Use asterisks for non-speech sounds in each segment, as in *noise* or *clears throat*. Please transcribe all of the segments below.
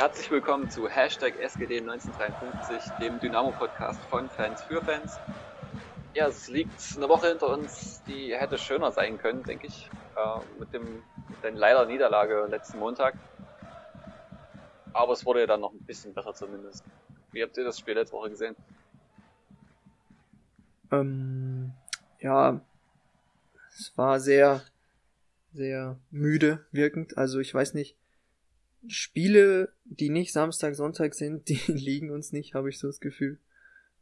Herzlich willkommen zu Hashtag SGD1953, dem Dynamo-Podcast von Fans für Fans. Ja, es liegt eine Woche hinter uns, die hätte schöner sein können, denke ich, äh, mit dem den leider Niederlage letzten Montag. Aber es wurde ja dann noch ein bisschen besser zumindest. Wie habt ihr das Spiel letzte Woche gesehen? Ähm, ja, es war sehr, sehr müde wirkend. Also ich weiß nicht, Spiele, die nicht Samstag, Sonntag sind, *laughs* die liegen uns nicht, habe ich so das Gefühl.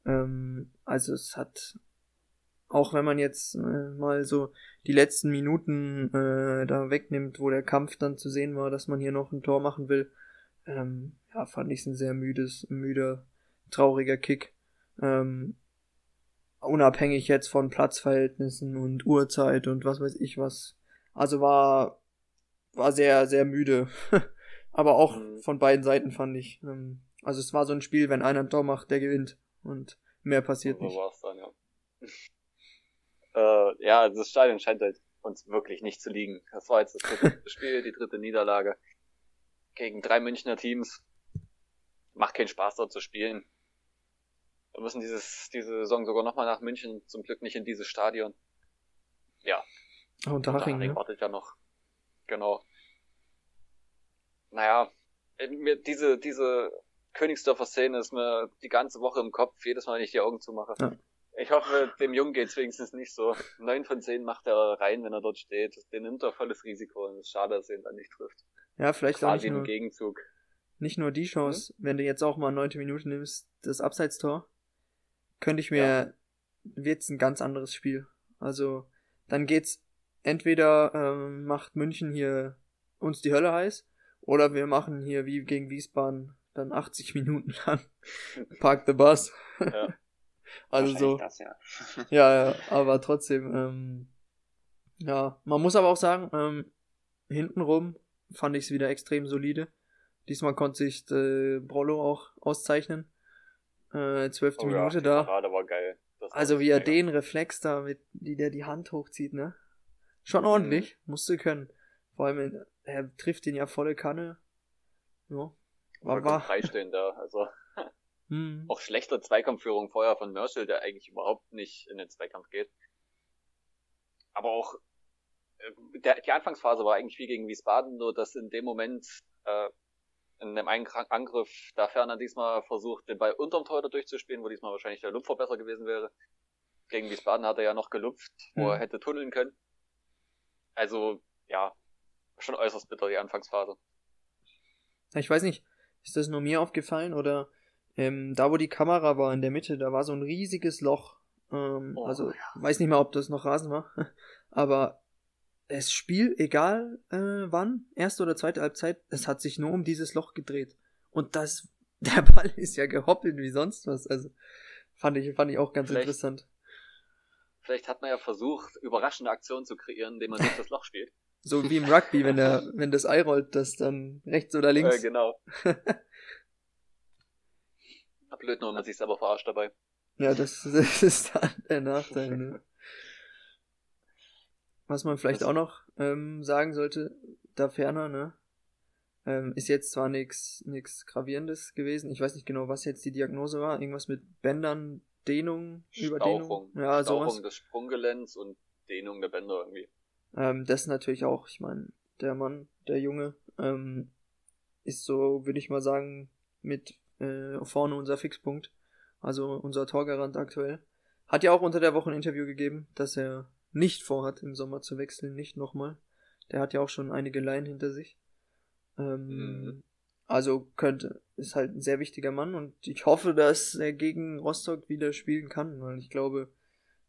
Ähm, also es hat, auch wenn man jetzt äh, mal so die letzten Minuten äh, da wegnimmt, wo der Kampf dann zu sehen war, dass man hier noch ein Tor machen will, ähm, ja, fand ich es ein sehr müdes, müder, trauriger Kick. Ähm, unabhängig jetzt von Platzverhältnissen und Uhrzeit und was weiß ich was. Also war, war sehr, sehr müde. *laughs* Aber auch mhm. von beiden Seiten fand ich. Ähm, also es war so ein Spiel, wenn einer ein Tor macht, der gewinnt. Und mehr passiert so nicht. War's dann, ja. *laughs* äh, ja, das Stadion scheint halt uns wirklich nicht zu liegen. Das war jetzt das dritte *laughs* Spiel, die dritte Niederlage gegen drei Münchner Teams. Macht keinen Spaß dort zu spielen. Wir müssen dieses, diese Saison sogar nochmal nach München, zum Glück nicht in dieses Stadion. Ja. Unterhaching, Unterhaching ne? wartet ja noch. Genau naja, mir diese, diese Königsdorfer Szene ist mir die ganze Woche im Kopf, jedes Mal, wenn ich die Augen zumache. Ja. Ich hoffe, dem Jungen geht's wenigstens nicht so. Neun von zehn macht er rein, wenn er dort steht. Den nimmt er volles Risiko und es ist schade, dass er ihn dann nicht trifft. Ja, vielleicht Quasi auch nicht nur, Gegenzug. Nicht nur die Chance, mhm. wenn du jetzt auch mal neunte Minuten nimmst, das Abseitstor, könnte ich mir, ja. wird's ein ganz anderes Spiel. Also, dann geht's, entweder ähm, macht München hier uns die Hölle heiß, oder wir machen hier wie gegen Wiesbaden dann 80 *laughs* Minuten lang Park the Bus. Ja. *laughs* also so. Das, ja. *laughs* ja, ja, aber trotzdem, ähm, ja, man muss aber auch sagen, ähm, hintenrum fand ich es wieder extrem solide. Diesmal konnte sich äh, Brollo auch auszeichnen. Äh, zwölfte oh, Minute ja, da. war geil. also wie er den Reflex da, mit, wie der die Hand hochzieht, ne? Schon mhm. ordentlich, musste können. Vor allem in, er trifft ihn ja volle Kanne. Ja. War, war. freistehen da, also. *laughs* hm. Auch schlechter Zweikampfführung vorher von Merschel, der eigentlich überhaupt nicht in den Zweikampf geht. Aber auch äh, der, die Anfangsphase war eigentlich wie gegen Wiesbaden, nur dass in dem Moment äh, in dem einen Angriff da Ferner diesmal versucht, den Ball unterm Tor durchzuspielen, wo diesmal wahrscheinlich der Lupfer besser gewesen wäre. Gegen Wiesbaden hat er ja noch gelupft, wo hm. er hätte tunneln können. Also, ja, schon äußerst bitter, die Anfangsphase. Ich weiß nicht, ist das nur mir aufgefallen oder ähm, da wo die Kamera war in der Mitte, da war so ein riesiges Loch. Ähm, oh, also ja. weiß nicht mal, ob das noch Rasen war, *laughs* aber das Spiel, egal äh, wann, erste oder zweite Halbzeit, es hat sich nur um dieses Loch gedreht. Und das, *laughs* der Ball ist ja gehoppelt wie sonst was. Also fand ich, fand ich auch ganz vielleicht, interessant. Vielleicht hat man ja versucht, überraschende Aktionen zu kreieren, indem man durch das Loch spielt. So wie im Rugby, wenn der, wenn das Ei rollt, das dann rechts oder links. Äh, genau. *laughs* Blöd nur, man sich selber verarscht dabei. Ja, das, *laughs* das ist dann der Nachteil, ne? Was man vielleicht auch noch ähm, sagen sollte, da ferner, ne? Ähm, ist jetzt zwar nichts nix Gravierendes gewesen. Ich weiß nicht genau, was jetzt die Diagnose war. Irgendwas mit Bändern, Dehnung, Überdehnung. Ja, Stauchung sowas. des Sprunggelenks und Dehnung der Bänder irgendwie. Ähm, das natürlich auch, ich meine, der Mann, der Junge, ähm, ist so, würde ich mal sagen, mit äh, vorne unser Fixpunkt. Also unser Torgarant aktuell. Hat ja auch unter der Woche ein Interview gegeben, dass er nicht vorhat, im Sommer zu wechseln, nicht nochmal. Der hat ja auch schon einige Laien hinter sich. Ähm, mhm. Also könnte, ist halt ein sehr wichtiger Mann und ich hoffe, dass er gegen Rostock wieder spielen kann, weil ich glaube,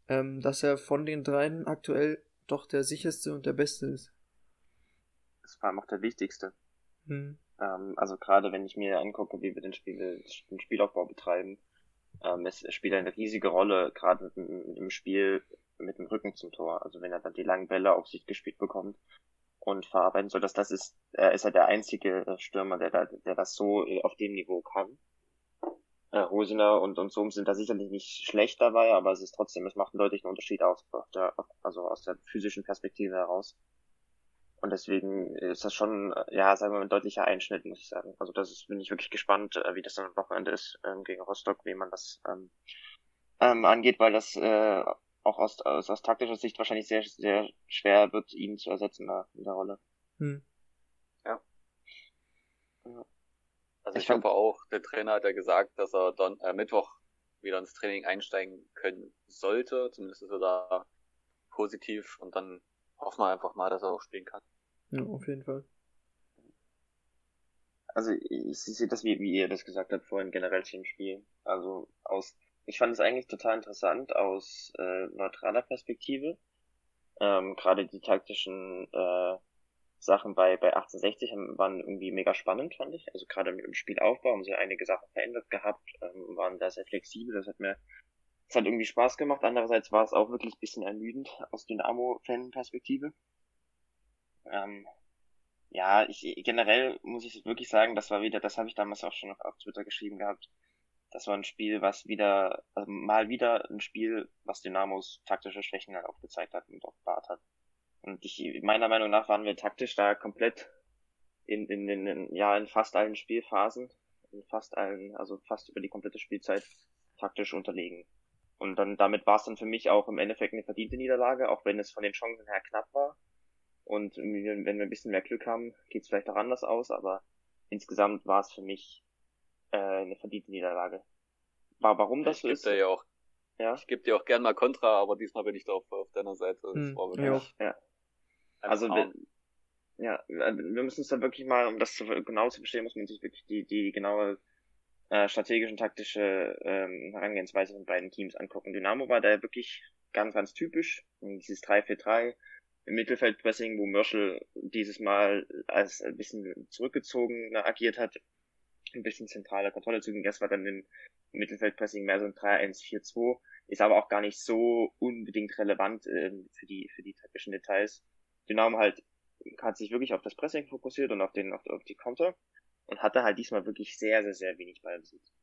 ähm, dass er von den dreien aktuell doch der sicherste und der beste ist. Das war auch der wichtigste. Hm. Ähm, also gerade wenn ich mir angucke, wie wir den, Spiel, den Spielaufbau betreiben, ähm, es, spielt eine riesige Rolle, gerade im Spiel mit dem Rücken zum Tor. Also wenn er dann die langen Bälle auf sich gespielt bekommt und verarbeiten soll, dass das ist, er ist er der einzige Stürmer, der da, der das so auf dem Niveau kann äh, Hosener und, und Sohm sind da sicherlich nicht schlecht dabei, aber es ist trotzdem, es macht einen deutlichen Unterschied aus, der, also aus der physischen Perspektive heraus. Und deswegen ist das schon, ja, sagen wir mal, ein deutlicher Einschnitt, muss ich sagen. Also das ist, bin ich wirklich gespannt, äh, wie das dann am Wochenende ist ähm, gegen Rostock, wie man das ähm, ähm, angeht, weil das äh, auch aus, aus, aus taktischer Sicht wahrscheinlich sehr, sehr schwer wird, ihn zu ersetzen da, in der Rolle. Hm. Ja. ja. Also ich, ich hoffe auch, der Trainer hat ja gesagt, dass er dann äh, Mittwoch wieder ins Training einsteigen können sollte. Zumindest ist er da positiv und dann hoffen wir einfach mal, dass er auch spielen kann. Ja, auf jeden Fall. Also ich sehe das, wie, wie ihr das gesagt habt vorhin, generell zum Spiel. Also aus ich fand es eigentlich total interessant aus äh, neutraler Perspektive. Ähm, Gerade die taktischen äh, Sachen bei, bei 1860 waren irgendwie mega spannend, fand ich. Also gerade mit dem Spielaufbau haben sie einige Sachen verändert gehabt, ähm, waren da sehr flexibel. Das hat mir das hat irgendwie Spaß gemacht. Andererseits war es auch wirklich ein bisschen ermüdend aus Dynamo-Fan-Perspektive. Ähm, ja, ich generell muss ich wirklich sagen, das war wieder, das habe ich damals auch schon auf Twitter geschrieben gehabt das war ein Spiel, was wieder, also mal wieder ein Spiel, was Dynamos taktische Schwächen halt aufgezeigt hat und offenbart hat. Und ich, meiner Meinung nach waren wir taktisch da komplett in, in, in, in, ja, in fast allen Spielphasen, in fast allen, also fast über die komplette Spielzeit taktisch unterlegen. Und dann, damit war es dann für mich auch im Endeffekt eine verdiente Niederlage, auch wenn es von den Chancen her knapp war. Und wenn wir ein bisschen mehr Glück haben, geht es vielleicht auch anders aus, aber insgesamt war es für mich äh, eine verdiente Niederlage. War, warum das so ist? Ja auch, ja? Ich gebe dir auch gern mal Kontra, aber diesmal bin ich da auf, auf deiner Seite. Hm, ja. ja. Also, wir, ja, wir müssen es dann wirklich mal, um das zu, genau zu verstehen, muss man sich wirklich die, die genaue äh, strategische und taktische ähm, Herangehensweise von beiden Teams angucken. Dynamo war da wirklich ganz, ganz typisch. Dieses 3-4-3 im Mittelfeldpressing, wo Mörschel dieses Mal als ein bisschen zurückgezogen agiert hat, ein bisschen zentrale Kontrolle zu gehen. Das war dann im Mittelfeldpressing mehr so ein 3-1-4-2, ist aber auch gar nicht so unbedingt relevant äh, für die für die taktischen Details. Dynamo halt hat sich wirklich auf das Pressing fokussiert und auf den auf, auf die Konter und hatte halt diesmal wirklich sehr sehr sehr wenig Ballbesitz.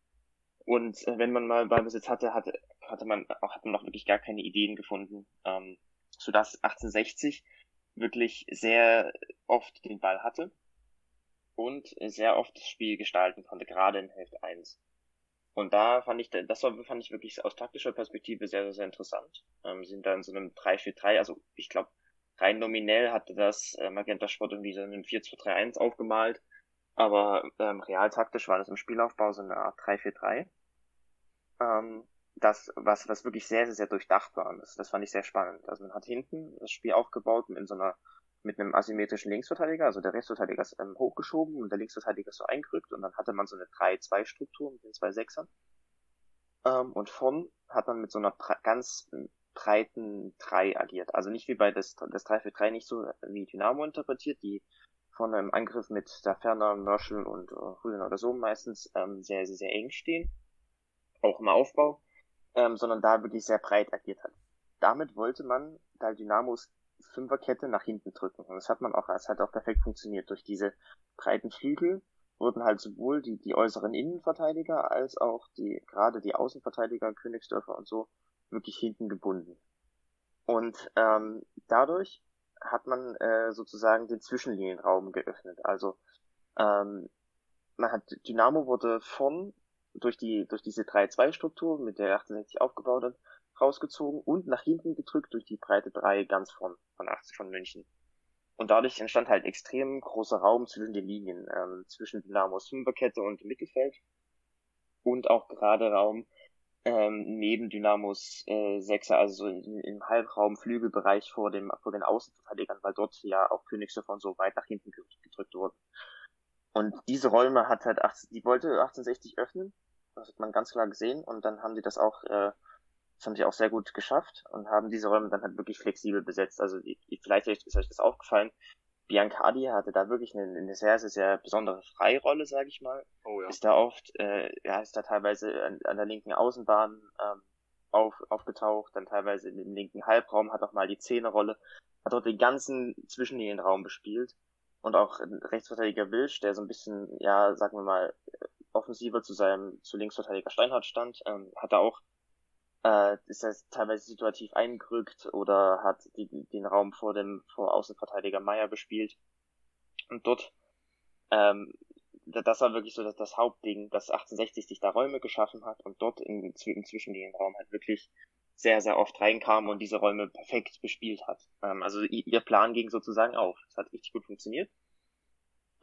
Und äh, wenn man mal Ballbesitz hatte, hatte hatte man auch hat man noch wirklich gar keine Ideen gefunden, ähm, so dass 1860 wirklich sehr oft den Ball hatte und sehr oft das Spiel gestalten konnte, gerade in Hälfte 1. Und da fand ich, das war, fand ich wirklich aus taktischer Perspektive sehr, sehr, sehr interessant. Ähm, sind da in so einem 3-4-3, also ich glaube, rein nominell hatte das äh, Magenta Sport irgendwie so einen 4-2-3-1 aufgemalt, aber ähm, real taktisch war das im Spielaufbau so eine Art 3-4-3. Ähm, das, was, was wirklich sehr, sehr, sehr durchdacht war. Und das, das fand ich sehr spannend. Also man hat hinten das Spiel aufgebaut in so einer mit einem asymmetrischen Linksverteidiger, also der Rechtsverteidiger ist ähm, hochgeschoben und der Linksverteidiger ist so eingerückt und dann hatte man so eine 3-2-Struktur mit den zwei Sechsern. Ähm, und vorn hat man mit so einer ganz breiten 3 agiert. Also nicht wie bei das, das 3-4-3 nicht so wie Dynamo interpretiert, die von einem Angriff mit der Ferner, Merschel und äh, Rüden oder so meistens ähm, sehr, sehr, sehr eng stehen. Auch im Aufbau. Ähm, sondern da wirklich sehr breit agiert hat. Damit wollte man, da Dynamos Fünferkette nach hinten drücken. Und das hat man auch, es hat auch perfekt funktioniert. Durch diese breiten Flügel wurden halt sowohl die, die äußeren Innenverteidiger als auch die, gerade die Außenverteidiger, Königsdörfer und so, wirklich hinten gebunden. Und ähm, dadurch hat man äh, sozusagen den Zwischenlinienraum geöffnet. Also ähm, man hat Dynamo wurde von durch die durch diese 3-2-Struktur, mit der 1860 aufgebaut hat, rausgezogen und nach hinten gedrückt durch die breite 3 ganz von, von 80 von München. Und dadurch entstand halt extrem großer Raum zwischen den Linien, ähm, zwischen Dynamos Fünferkette und Mittelfeld. Und auch gerade Raum ähm, neben Dynamos äh, Sechser, also in, im Halbraum, Flügelbereich vor dem vor den Außenverteidigern, weil dort ja auch Königsdorf und so weit nach hinten gedrückt wurden. Und diese Räume hat halt 18, die wollte 1860 öffnen, das hat man ganz klar gesehen, und dann haben die das auch äh, das haben sie auch sehr gut geschafft und haben diese Räume dann halt wirklich flexibel besetzt. Also vielleicht ist euch das aufgefallen. Biancardi hatte da wirklich eine, eine sehr, sehr, sehr besondere Freirolle, sage ich mal. Oh, ja. Ist da oft, äh, ja, ist da teilweise an, an der linken Außenbahn ähm, auf, aufgetaucht, dann teilweise im linken Halbraum, hat auch mal die Zehnerrolle, hat dort den ganzen Zwischenlinienraum bespielt. Und auch Rechtsverteidiger Wilsch, der so ein bisschen, ja, sagen wir mal, offensiver zu seinem, zu Linksverteidiger Steinhardt stand, ähm, hat da auch äh, ist er teilweise situativ eingerückt oder hat die, den Raum vor dem vor Außenverteidiger Meier bespielt. Und dort, ähm, das war wirklich so das, das Hauptding, dass 1860 sich da Räume geschaffen hat und dort im, im Raum halt wirklich sehr, sehr oft reinkam und diese Räume perfekt bespielt hat. Ähm, also ihr Plan ging sozusagen auf. Es hat richtig gut funktioniert.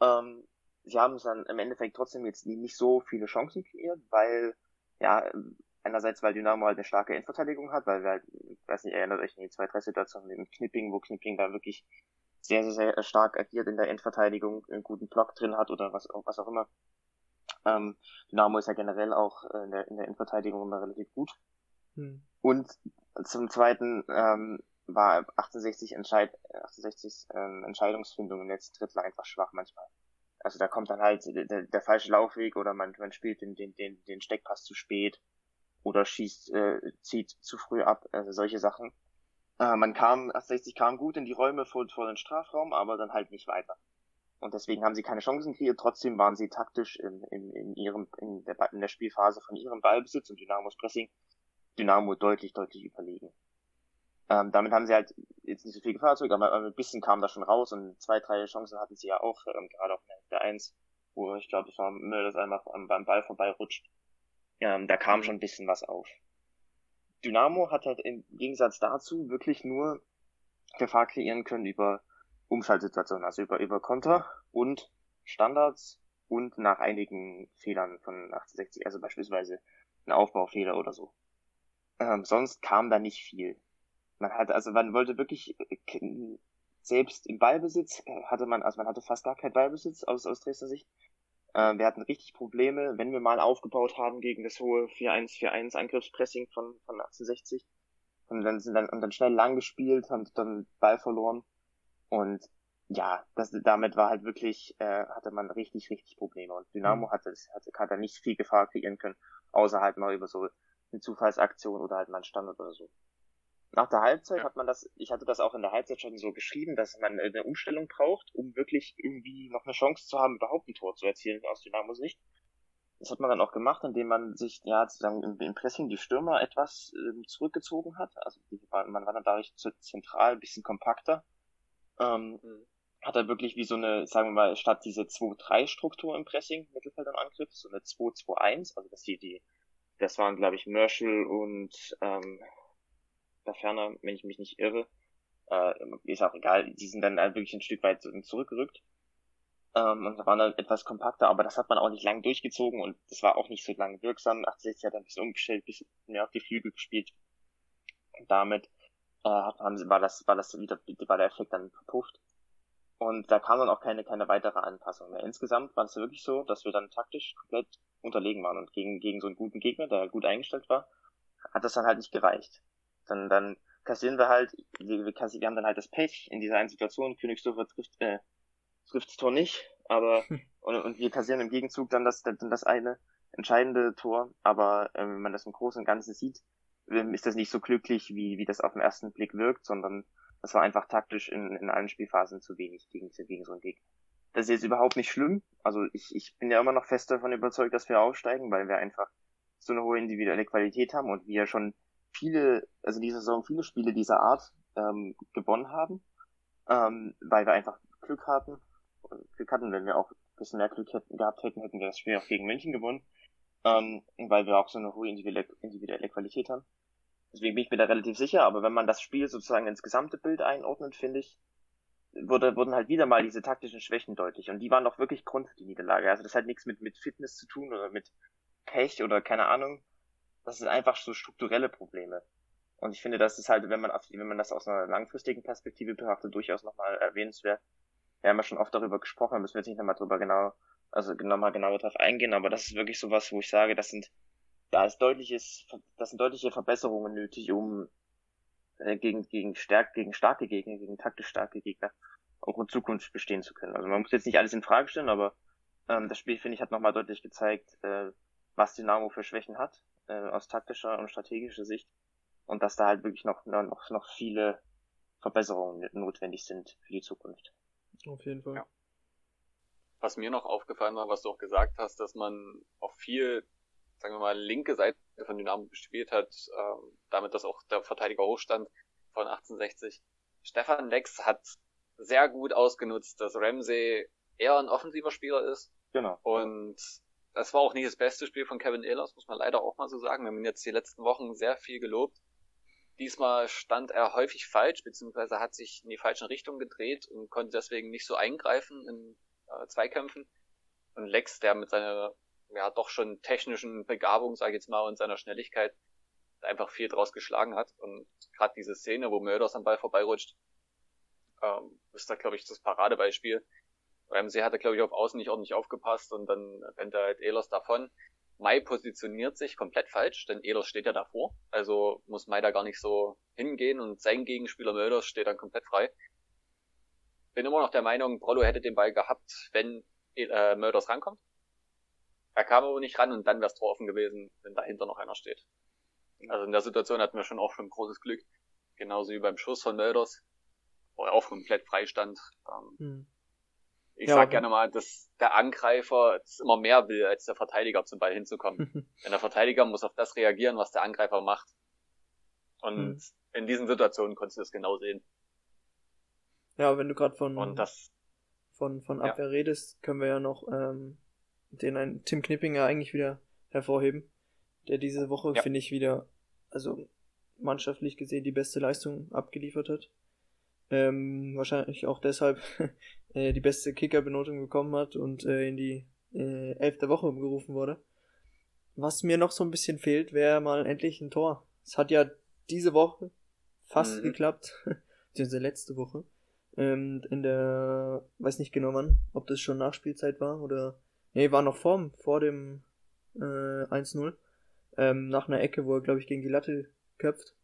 Ähm, sie haben es dann im Endeffekt trotzdem jetzt nicht so viele Chancen kreiert, weil, ja, einerseits, weil Dynamo halt eine starke Endverteidigung hat, weil wir halt, ich weiß nicht, erinnert euch an die zwei, drei Situationen mit dem Knipping, wo Knipping da wirklich sehr, sehr, sehr stark agiert in der Endverteidigung, einen guten Block drin hat oder was, was auch immer. Ähm, Dynamo ist ja generell auch in der, in der Endverteidigung immer relativ gut. Hm. Und zum Zweiten ähm, war 68 Entscheid 68 ähm, Entscheidungsfindung im letzten Drittel einfach schwach manchmal. Also da kommt dann halt der, der falsche Laufweg oder man, man spielt den, den, den, den Steckpass zu spät oder schießt, äh, zieht zu früh ab, also solche Sachen. Äh, man kam, 68 kam gut in die Räume vor, vor den Strafraum, aber dann halt nicht weiter. Und deswegen haben sie keine Chancen kreiert, trotzdem waren sie taktisch in, in, in ihrem, in der, in der Spielphase von ihrem Ballbesitz und Dynamos Pressing Dynamo deutlich, deutlich überlegen. Ähm, damit haben sie halt jetzt nicht so viel Gefahr aber ein bisschen kam da schon raus und zwei, drei Chancen hatten sie ja auch, ähm, gerade auf der 1, wo ich glaube, es war Müller, das einfach beim Ball vorbeirutscht. Ähm, da kam schon ein bisschen was auf. Dynamo hat halt im Gegensatz dazu wirklich nur Gefahr kreieren können über Umschaltsituationen, also über, über Konter und Standards und nach einigen Fehlern von 1860, also beispielsweise ein Aufbaufehler oder so. Ähm, sonst kam da nicht viel. Man hat, also man wollte wirklich, äh, selbst im Ballbesitz äh, hatte man, also man hatte fast gar keinen Ballbesitz aus, aus Dresdner Sicht. Äh, wir hatten richtig Probleme, wenn wir mal aufgebaut haben gegen das hohe 4-1-4-1 Angriffspressing von, von 1860. Und dann sind dann, und dann schnell lang gespielt, haben dann Ball verloren. Und ja, das, damit war halt wirklich, äh, hatte man richtig, richtig Probleme. Und Dynamo mhm. hatte, hatte, hat da nicht viel Gefahr kreieren können, außer halt mal über so eine Zufallsaktion oder halt mal ein Standard oder so. Nach der Halbzeit ja. hat man das, ich hatte das auch in der Halbzeit schon so geschrieben, dass man eine Umstellung braucht, um wirklich irgendwie noch eine Chance zu haben, überhaupt ein Tor zu erzielen aus Dynamo Sicht. Das hat man dann auch gemacht, indem man sich ja sozusagen im, im Pressing die Stürmer etwas ähm, zurückgezogen hat. Also die, man war dann dadurch zentral ein bisschen kompakter. Ähm, mhm. Hat er wirklich wie so eine, sagen wir mal, statt diese 2-3-Struktur im Pressing, Mittelfeld und Angriff, so eine 2-2-1, also dass die, die das waren, glaube ich, Merschel und ähm, da ferner, wenn ich mich nicht irre. Äh, ist auch egal, die sind dann halt wirklich ein Stück weit zurückgerückt. Ähm, und waren dann etwas kompakter, aber das hat man auch nicht lang durchgezogen und das war auch nicht so lang wirksam. 68 hat ein bisschen umgestellt, ein bisschen mehr auf die Flügel gespielt. Und damit äh, haben sie, war das, war das wieder, war der Effekt dann verpufft. Und da kam dann auch keine, keine weitere Anpassung mehr. Insgesamt war es wirklich so, dass wir dann taktisch komplett unterlegen waren und gegen, gegen so einen guten Gegner, der gut eingestellt war, hat das dann halt nicht gereicht. Dann, dann kassieren wir halt, wir, wir, kassieren, wir haben dann halt das Pech in dieser einen Situation, Königsdorfer trifft, äh, trifft das Tor nicht, aber, *laughs* und, und wir kassieren im Gegenzug dann das, dann das eine entscheidende Tor, aber äh, wenn man das im Großen und Ganzen sieht, ähm, ist das nicht so glücklich, wie, wie das auf den ersten Blick wirkt, sondern das war einfach taktisch in, in allen Spielphasen zu wenig gegen, gegen so einen Gegner. Das ist jetzt überhaupt nicht schlimm. Also ich, ich bin ja immer noch fest davon überzeugt, dass wir aufsteigen, weil wir einfach so eine hohe individuelle Qualität haben und wir schon viele, also diese Saison viele Spiele dieser Art ähm, gewonnen haben, ähm, weil wir einfach Glück hatten. Glück hatten, wenn wir auch ein bisschen mehr Glück hätten, gehabt hätten, hätten wir das Spiel auch gegen München gewonnen, ähm, weil wir auch so eine hohe individuelle, individuelle Qualität haben. Deswegen bin ich mir da relativ sicher, aber wenn man das Spiel sozusagen ins gesamte Bild einordnet, finde ich, wurde, wurden halt wieder mal diese taktischen Schwächen deutlich. Und die waren doch wirklich Grund für die Niederlage. Also das hat nichts mit, mit Fitness zu tun oder mit Pech oder keine Ahnung. Das sind einfach so strukturelle Probleme. Und ich finde, das ist halt, wenn man, wenn man das aus einer langfristigen Perspektive betrachtet, durchaus nochmal erwähnenswert. Wir haben ja schon oft darüber gesprochen, da müssen wir jetzt nicht nochmal drüber genau, also nochmal genauer drauf eingehen, aber das ist wirklich sowas, wo ich sage, das sind da ist deutliches, das sind deutliche Verbesserungen nötig, um äh, gegen, gegen, stärk, gegen starke Gegner, gegen taktisch starke Gegner auch in Zukunft bestehen zu können. Also man muss jetzt nicht alles in Frage stellen, aber ähm, das Spiel, finde ich, hat nochmal deutlich gezeigt, äh, was Dynamo für Schwächen hat, äh, aus taktischer und strategischer Sicht. Und dass da halt wirklich noch, noch, noch viele Verbesserungen notwendig sind für die Zukunft. Auf jeden Fall. Ja. Was mir noch aufgefallen war, was du auch gesagt hast, dass man auch viel sagen wir mal, linke Seite von Dynamo gespielt hat, ähm, damit das auch der Verteidiger hochstand von 1860. Stefan Lex hat sehr gut ausgenutzt, dass Ramsey eher ein offensiver Spieler ist. Genau. Und das war auch nicht das beste Spiel von Kevin Ehlers, muss man leider auch mal so sagen. Wir haben ihn jetzt die letzten Wochen sehr viel gelobt. Diesmal stand er häufig falsch, beziehungsweise hat sich in die falsche Richtung gedreht und konnte deswegen nicht so eingreifen in äh, Zweikämpfen. Und Lex, der mit seiner ja doch schon technischen Begabung, sage ich jetzt mal, und seiner Schnelligkeit einfach viel draus geschlagen hat. Und gerade diese Szene, wo Mörders am Ball vorbeirutscht, ähm, ist da, glaube ich, das Paradebeispiel. Ramsey hatte, glaube ich, auf Außen nicht ordentlich aufgepasst und dann rennt er halt Ehlers davon. Mai positioniert sich komplett falsch, denn Ehlers steht ja davor. Also muss Mai da gar nicht so hingehen und sein Gegenspieler Mölders steht dann komplett frei. Bin immer noch der Meinung, Brollo hätte den Ball gehabt, wenn äh, Mölders rankommt. Er kam aber nicht ran und dann wäre es Tor offen gewesen, wenn dahinter noch einer steht. Also in der Situation hatten wir schon auch schon großes Glück. Genauso wie beim Schuss von Mölders, wo er auch komplett frei stand. Ähm, hm. Ich ja, sag gerne mal, dass der Angreifer immer mehr will, als der Verteidiger zum Ball hinzukommen. *laughs* Denn der Verteidiger muss auf das reagieren, was der Angreifer macht. Und hm. in diesen Situationen konntest du das genau sehen. Ja, wenn du gerade von, das, von, von Abwehr ja. redest, können wir ja noch ähm, den einen Tim Knippinger eigentlich wieder hervorheben, der diese Woche, ja. finde ich, wieder, also mannschaftlich gesehen, die beste Leistung abgeliefert hat. Ähm, wahrscheinlich auch deshalb *laughs* äh, die beste Kicker-Benotung bekommen hat und äh, in die äh, elfte Woche umgerufen wurde. Was mir noch so ein bisschen fehlt, wäre mal endlich ein Tor. Es hat ja diese Woche fast mhm. geklappt, *laughs* beziehungsweise letzte Woche. Ähm, in der, weiß nicht genau wann, ob das schon Nachspielzeit war oder, nee, war noch vor, vor dem äh, 1-0. Ähm, nach einer Ecke, wo er, glaube ich, gegen die Latte köpft.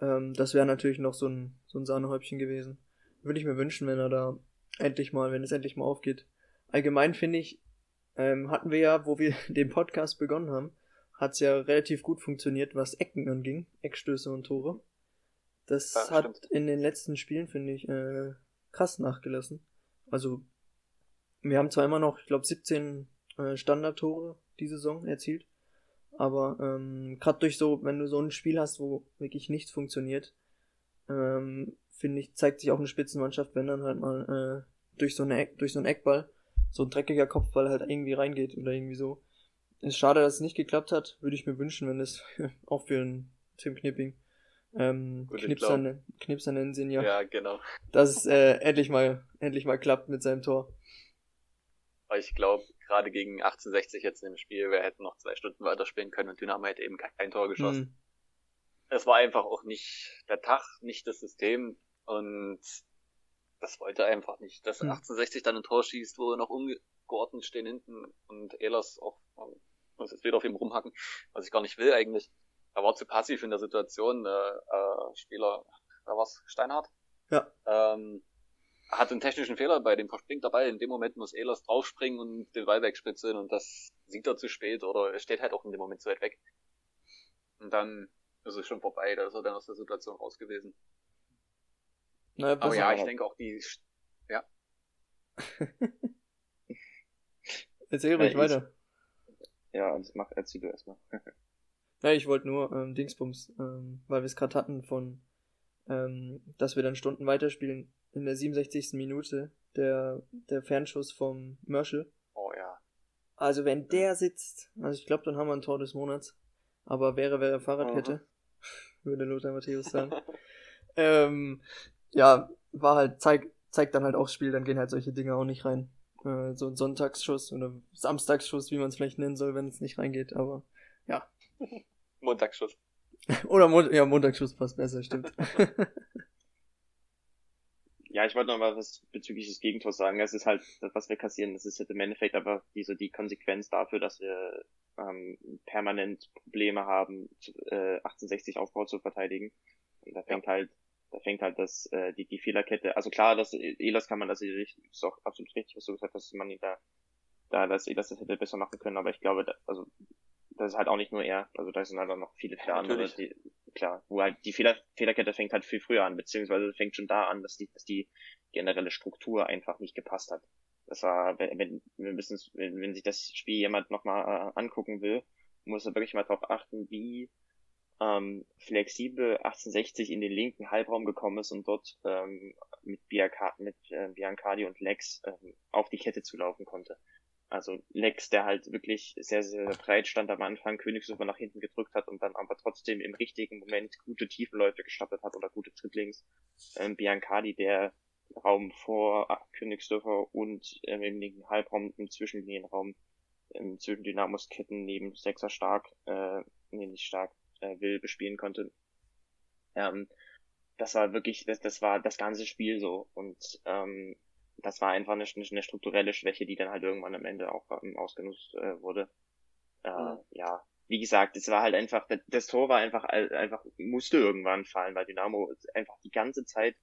Ähm, das wäre natürlich noch so ein, so ein Sahnehäubchen gewesen. Würde ich mir wünschen, wenn er da endlich mal, wenn es endlich mal aufgeht. Allgemein finde ich, ähm, hatten wir ja, wo wir *laughs* den Podcast begonnen haben, hat es ja relativ gut funktioniert, was Ecken anging, Eckstöße und Tore. Das ja, hat stimmt. in den letzten Spielen, finde ich, äh, krass nachgelassen. Also, wir haben zwar immer noch, ich glaube, 17 äh, Standardtore die Saison erzielt, aber ähm, gerade durch so, wenn du so ein Spiel hast, wo wirklich nichts funktioniert, ähm, finde ich, zeigt sich auch eine Spitzenmannschaft, wenn dann halt mal äh, durch so eine Eck, durch so einen Eckball, so ein dreckiger Kopfball halt irgendwie reingeht oder irgendwie so. Ist schade, dass es nicht geklappt hat. Würde ich mir wünschen, wenn es *laughs* auch für einen Tim Knipping ähm, Knipser, Knipser nennen sie ihn ja. Ja, genau. Dass es äh, endlich mal endlich mal klappt mit seinem Tor. Ich glaube, gerade gegen 1860 jetzt im Spiel, wir hätten noch zwei Stunden weiterspielen können und Dynamo hätte eben kein Tor geschossen. Mhm. Es war einfach auch nicht der Tag, nicht das System und das wollte einfach nicht. Dass mhm. 1860 dann ein Tor schießt, wo noch ungeordnet stehen hinten und Ehlers auch, muss jetzt wieder auf ihm rumhacken, was ich gar nicht will eigentlich. Er war zu passiv in der Situation, der äh, Spieler, da war's Steinhardt. Ja. Ähm, hat einen technischen Fehler bei dem verspringt der Ball. In dem Moment muss Ehlers draufspringen und den Ball wegspitzeln und das sieht er zu spät oder er steht halt auch in dem Moment zu weit weg. Und dann ist es schon vorbei, da ist er dann aus der Situation raus gewesen. Naja, Aber ja, ich denke auch die, ja. *laughs* Erzähl ruhig ja, weiter. Ja, und mach, erzähl du erstmal. *laughs* ja, ich wollte nur ähm, Dingsbums, ähm, weil wir es gerade hatten von, ähm, dass wir dann Stunden weiterspielen in der 67. Minute der, der Fernschuss vom Mörschel. Oh ja. Also wenn der sitzt, also ich glaube, dann haben wir ein Tor des Monats. Aber wäre, wer Fahrradkette, mhm. *laughs* würde Lothar Matthäus sagen. ähm, ja, war halt, zeigt, zeigt dann halt auch Spiel, dann gehen halt solche Dinge auch nicht rein. Äh, so ein Sonntagsschuss oder Samstagsschuss, wie man es vielleicht nennen soll, wenn es nicht reingeht, aber ja. *laughs* Montagsschuss. *laughs* oder Mon ja, Montagsschuss passt besser, stimmt. *laughs* ja, ich wollte noch mal was bezüglich des Gegentors sagen. Es ist halt, das, was wir kassieren, das ist halt im Endeffekt aber diese, die Konsequenz dafür, dass wir ähm, permanent Probleme haben, äh, 1860 Aufbau zu verteidigen. Und da fängt ja. halt, da fängt halt das, äh, die, die Fehlerkette, also klar, das Elas kann man, das ist auch absolut richtig, was du gesagt hast, dass man ihn da, da, dass Elas das hätte besser machen können, aber ich glaube, da, also, das ist halt auch nicht nur er, also da sind halt auch noch viele, viele ja, andere, die, klar, wo halt die Fehler, Fehlerkette fängt halt viel früher an, beziehungsweise fängt schon da an, dass die, dass die generelle Struktur einfach nicht gepasst hat. Das war, wenn, wenn, wenn, wenn sich das Spiel jemand nochmal äh, angucken will, muss er wirklich mal darauf achten, wie ähm, flexibel 1860 in den linken Halbraum gekommen ist und dort ähm, mit, Bianca mit äh, Biancardi und Lex ähm, auf die Kette zu laufen konnte. Also Lex, der halt wirklich sehr, sehr breit stand am Anfang, Königshofer nach hinten gedrückt hat und dann aber trotzdem im richtigen Moment gute Tiefenläufe gestattert hat oder gute Trittlinks. Ähm, Biancardi, der Raum vor Königsdörfer und ähm, im linken Halbraum, im Zwischenlinienraum, ähm, zwischen Dynamos Ketten neben Sechser stark, äh, nee, nicht stark, äh, will bespielen konnte. Ähm, das war wirklich, das, das war das ganze Spiel so und ähm, das war einfach eine, eine strukturelle Schwäche, die dann halt irgendwann am Ende auch ähm, ausgenutzt äh, wurde. Äh, mhm. Ja, wie gesagt, es war halt einfach, das Tor war einfach, einfach musste irgendwann fallen, weil Dynamo einfach die ganze Zeit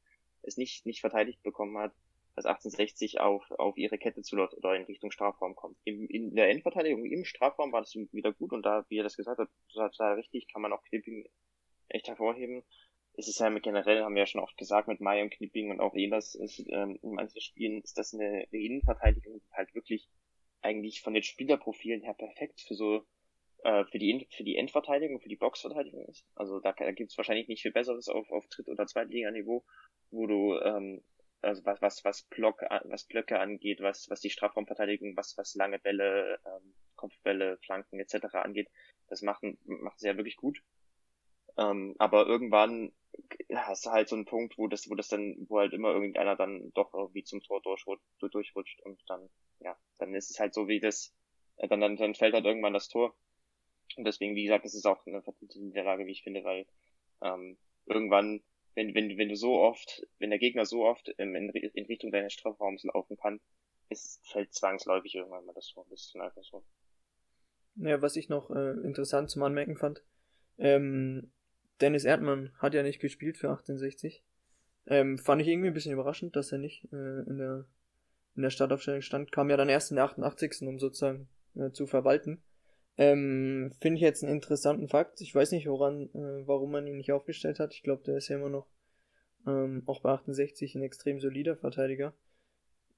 es nicht, nicht verteidigt bekommen hat, dass 1860 auf, auf ihre Kette zuläuft oder in Richtung Strafraum kommt. In, in der Endverteidigung im Strafraum war das wieder gut und da, wie er das gesagt hat, total richtig, kann man auch Knipping echt hervorheben. Es ist ja generell, haben wir ja schon oft gesagt, mit Mai und Knipping und auch Ehlers ist, ähm, in manchen Spielen ist das eine, Innenverteidigung, die halt wirklich eigentlich von den Spielerprofilen her perfekt für so äh, für die für die Endverteidigung, für die Boxverteidigung ist. Also da, da gibt es wahrscheinlich nicht viel Besseres auf, auf Dritt- oder Zweitliganiveau, wo du ähm, also was, was, was Block, was Blöcke angeht, was, was die Strafraumverteidigung, was, was lange Bälle, ähm, Kopfbälle, Flanken etc. angeht, das machen, macht sie ja wirklich gut. Ähm, aber irgendwann hast du halt so einen Punkt, wo das, wo das dann, wo halt immer irgendeiner dann doch irgendwie zum Tor durchrutscht, durchrutscht und dann, ja, dann ist es halt so wie das, äh, dann, dann, dann fällt halt irgendwann das Tor. Und deswegen, wie gesagt, das ist auch eine verdiente Niederlage, wie ich finde, weil ähm, irgendwann wenn, wenn, wenn du so oft, wenn der Gegner so oft in, in Richtung deines Strafraums laufen kann, es fällt zwangsläufig irgendwann mal das Tor. Das ist einfach so. Ja, was ich noch äh, interessant zum Anmerken fand, ähm, Dennis Erdmann hat ja nicht gespielt für 1860. Ähm, fand ich irgendwie ein bisschen überraschend, dass er nicht äh, in der in der Startaufstellung stand. Kam ja dann erst in der 88. um sozusagen äh, zu verwalten. Ähm, Finde ich jetzt einen interessanten Fakt. Ich weiß nicht, woran, äh, warum man ihn nicht aufgestellt hat. Ich glaube, der ist ja immer noch ähm, auch bei 68 ein extrem solider Verteidiger.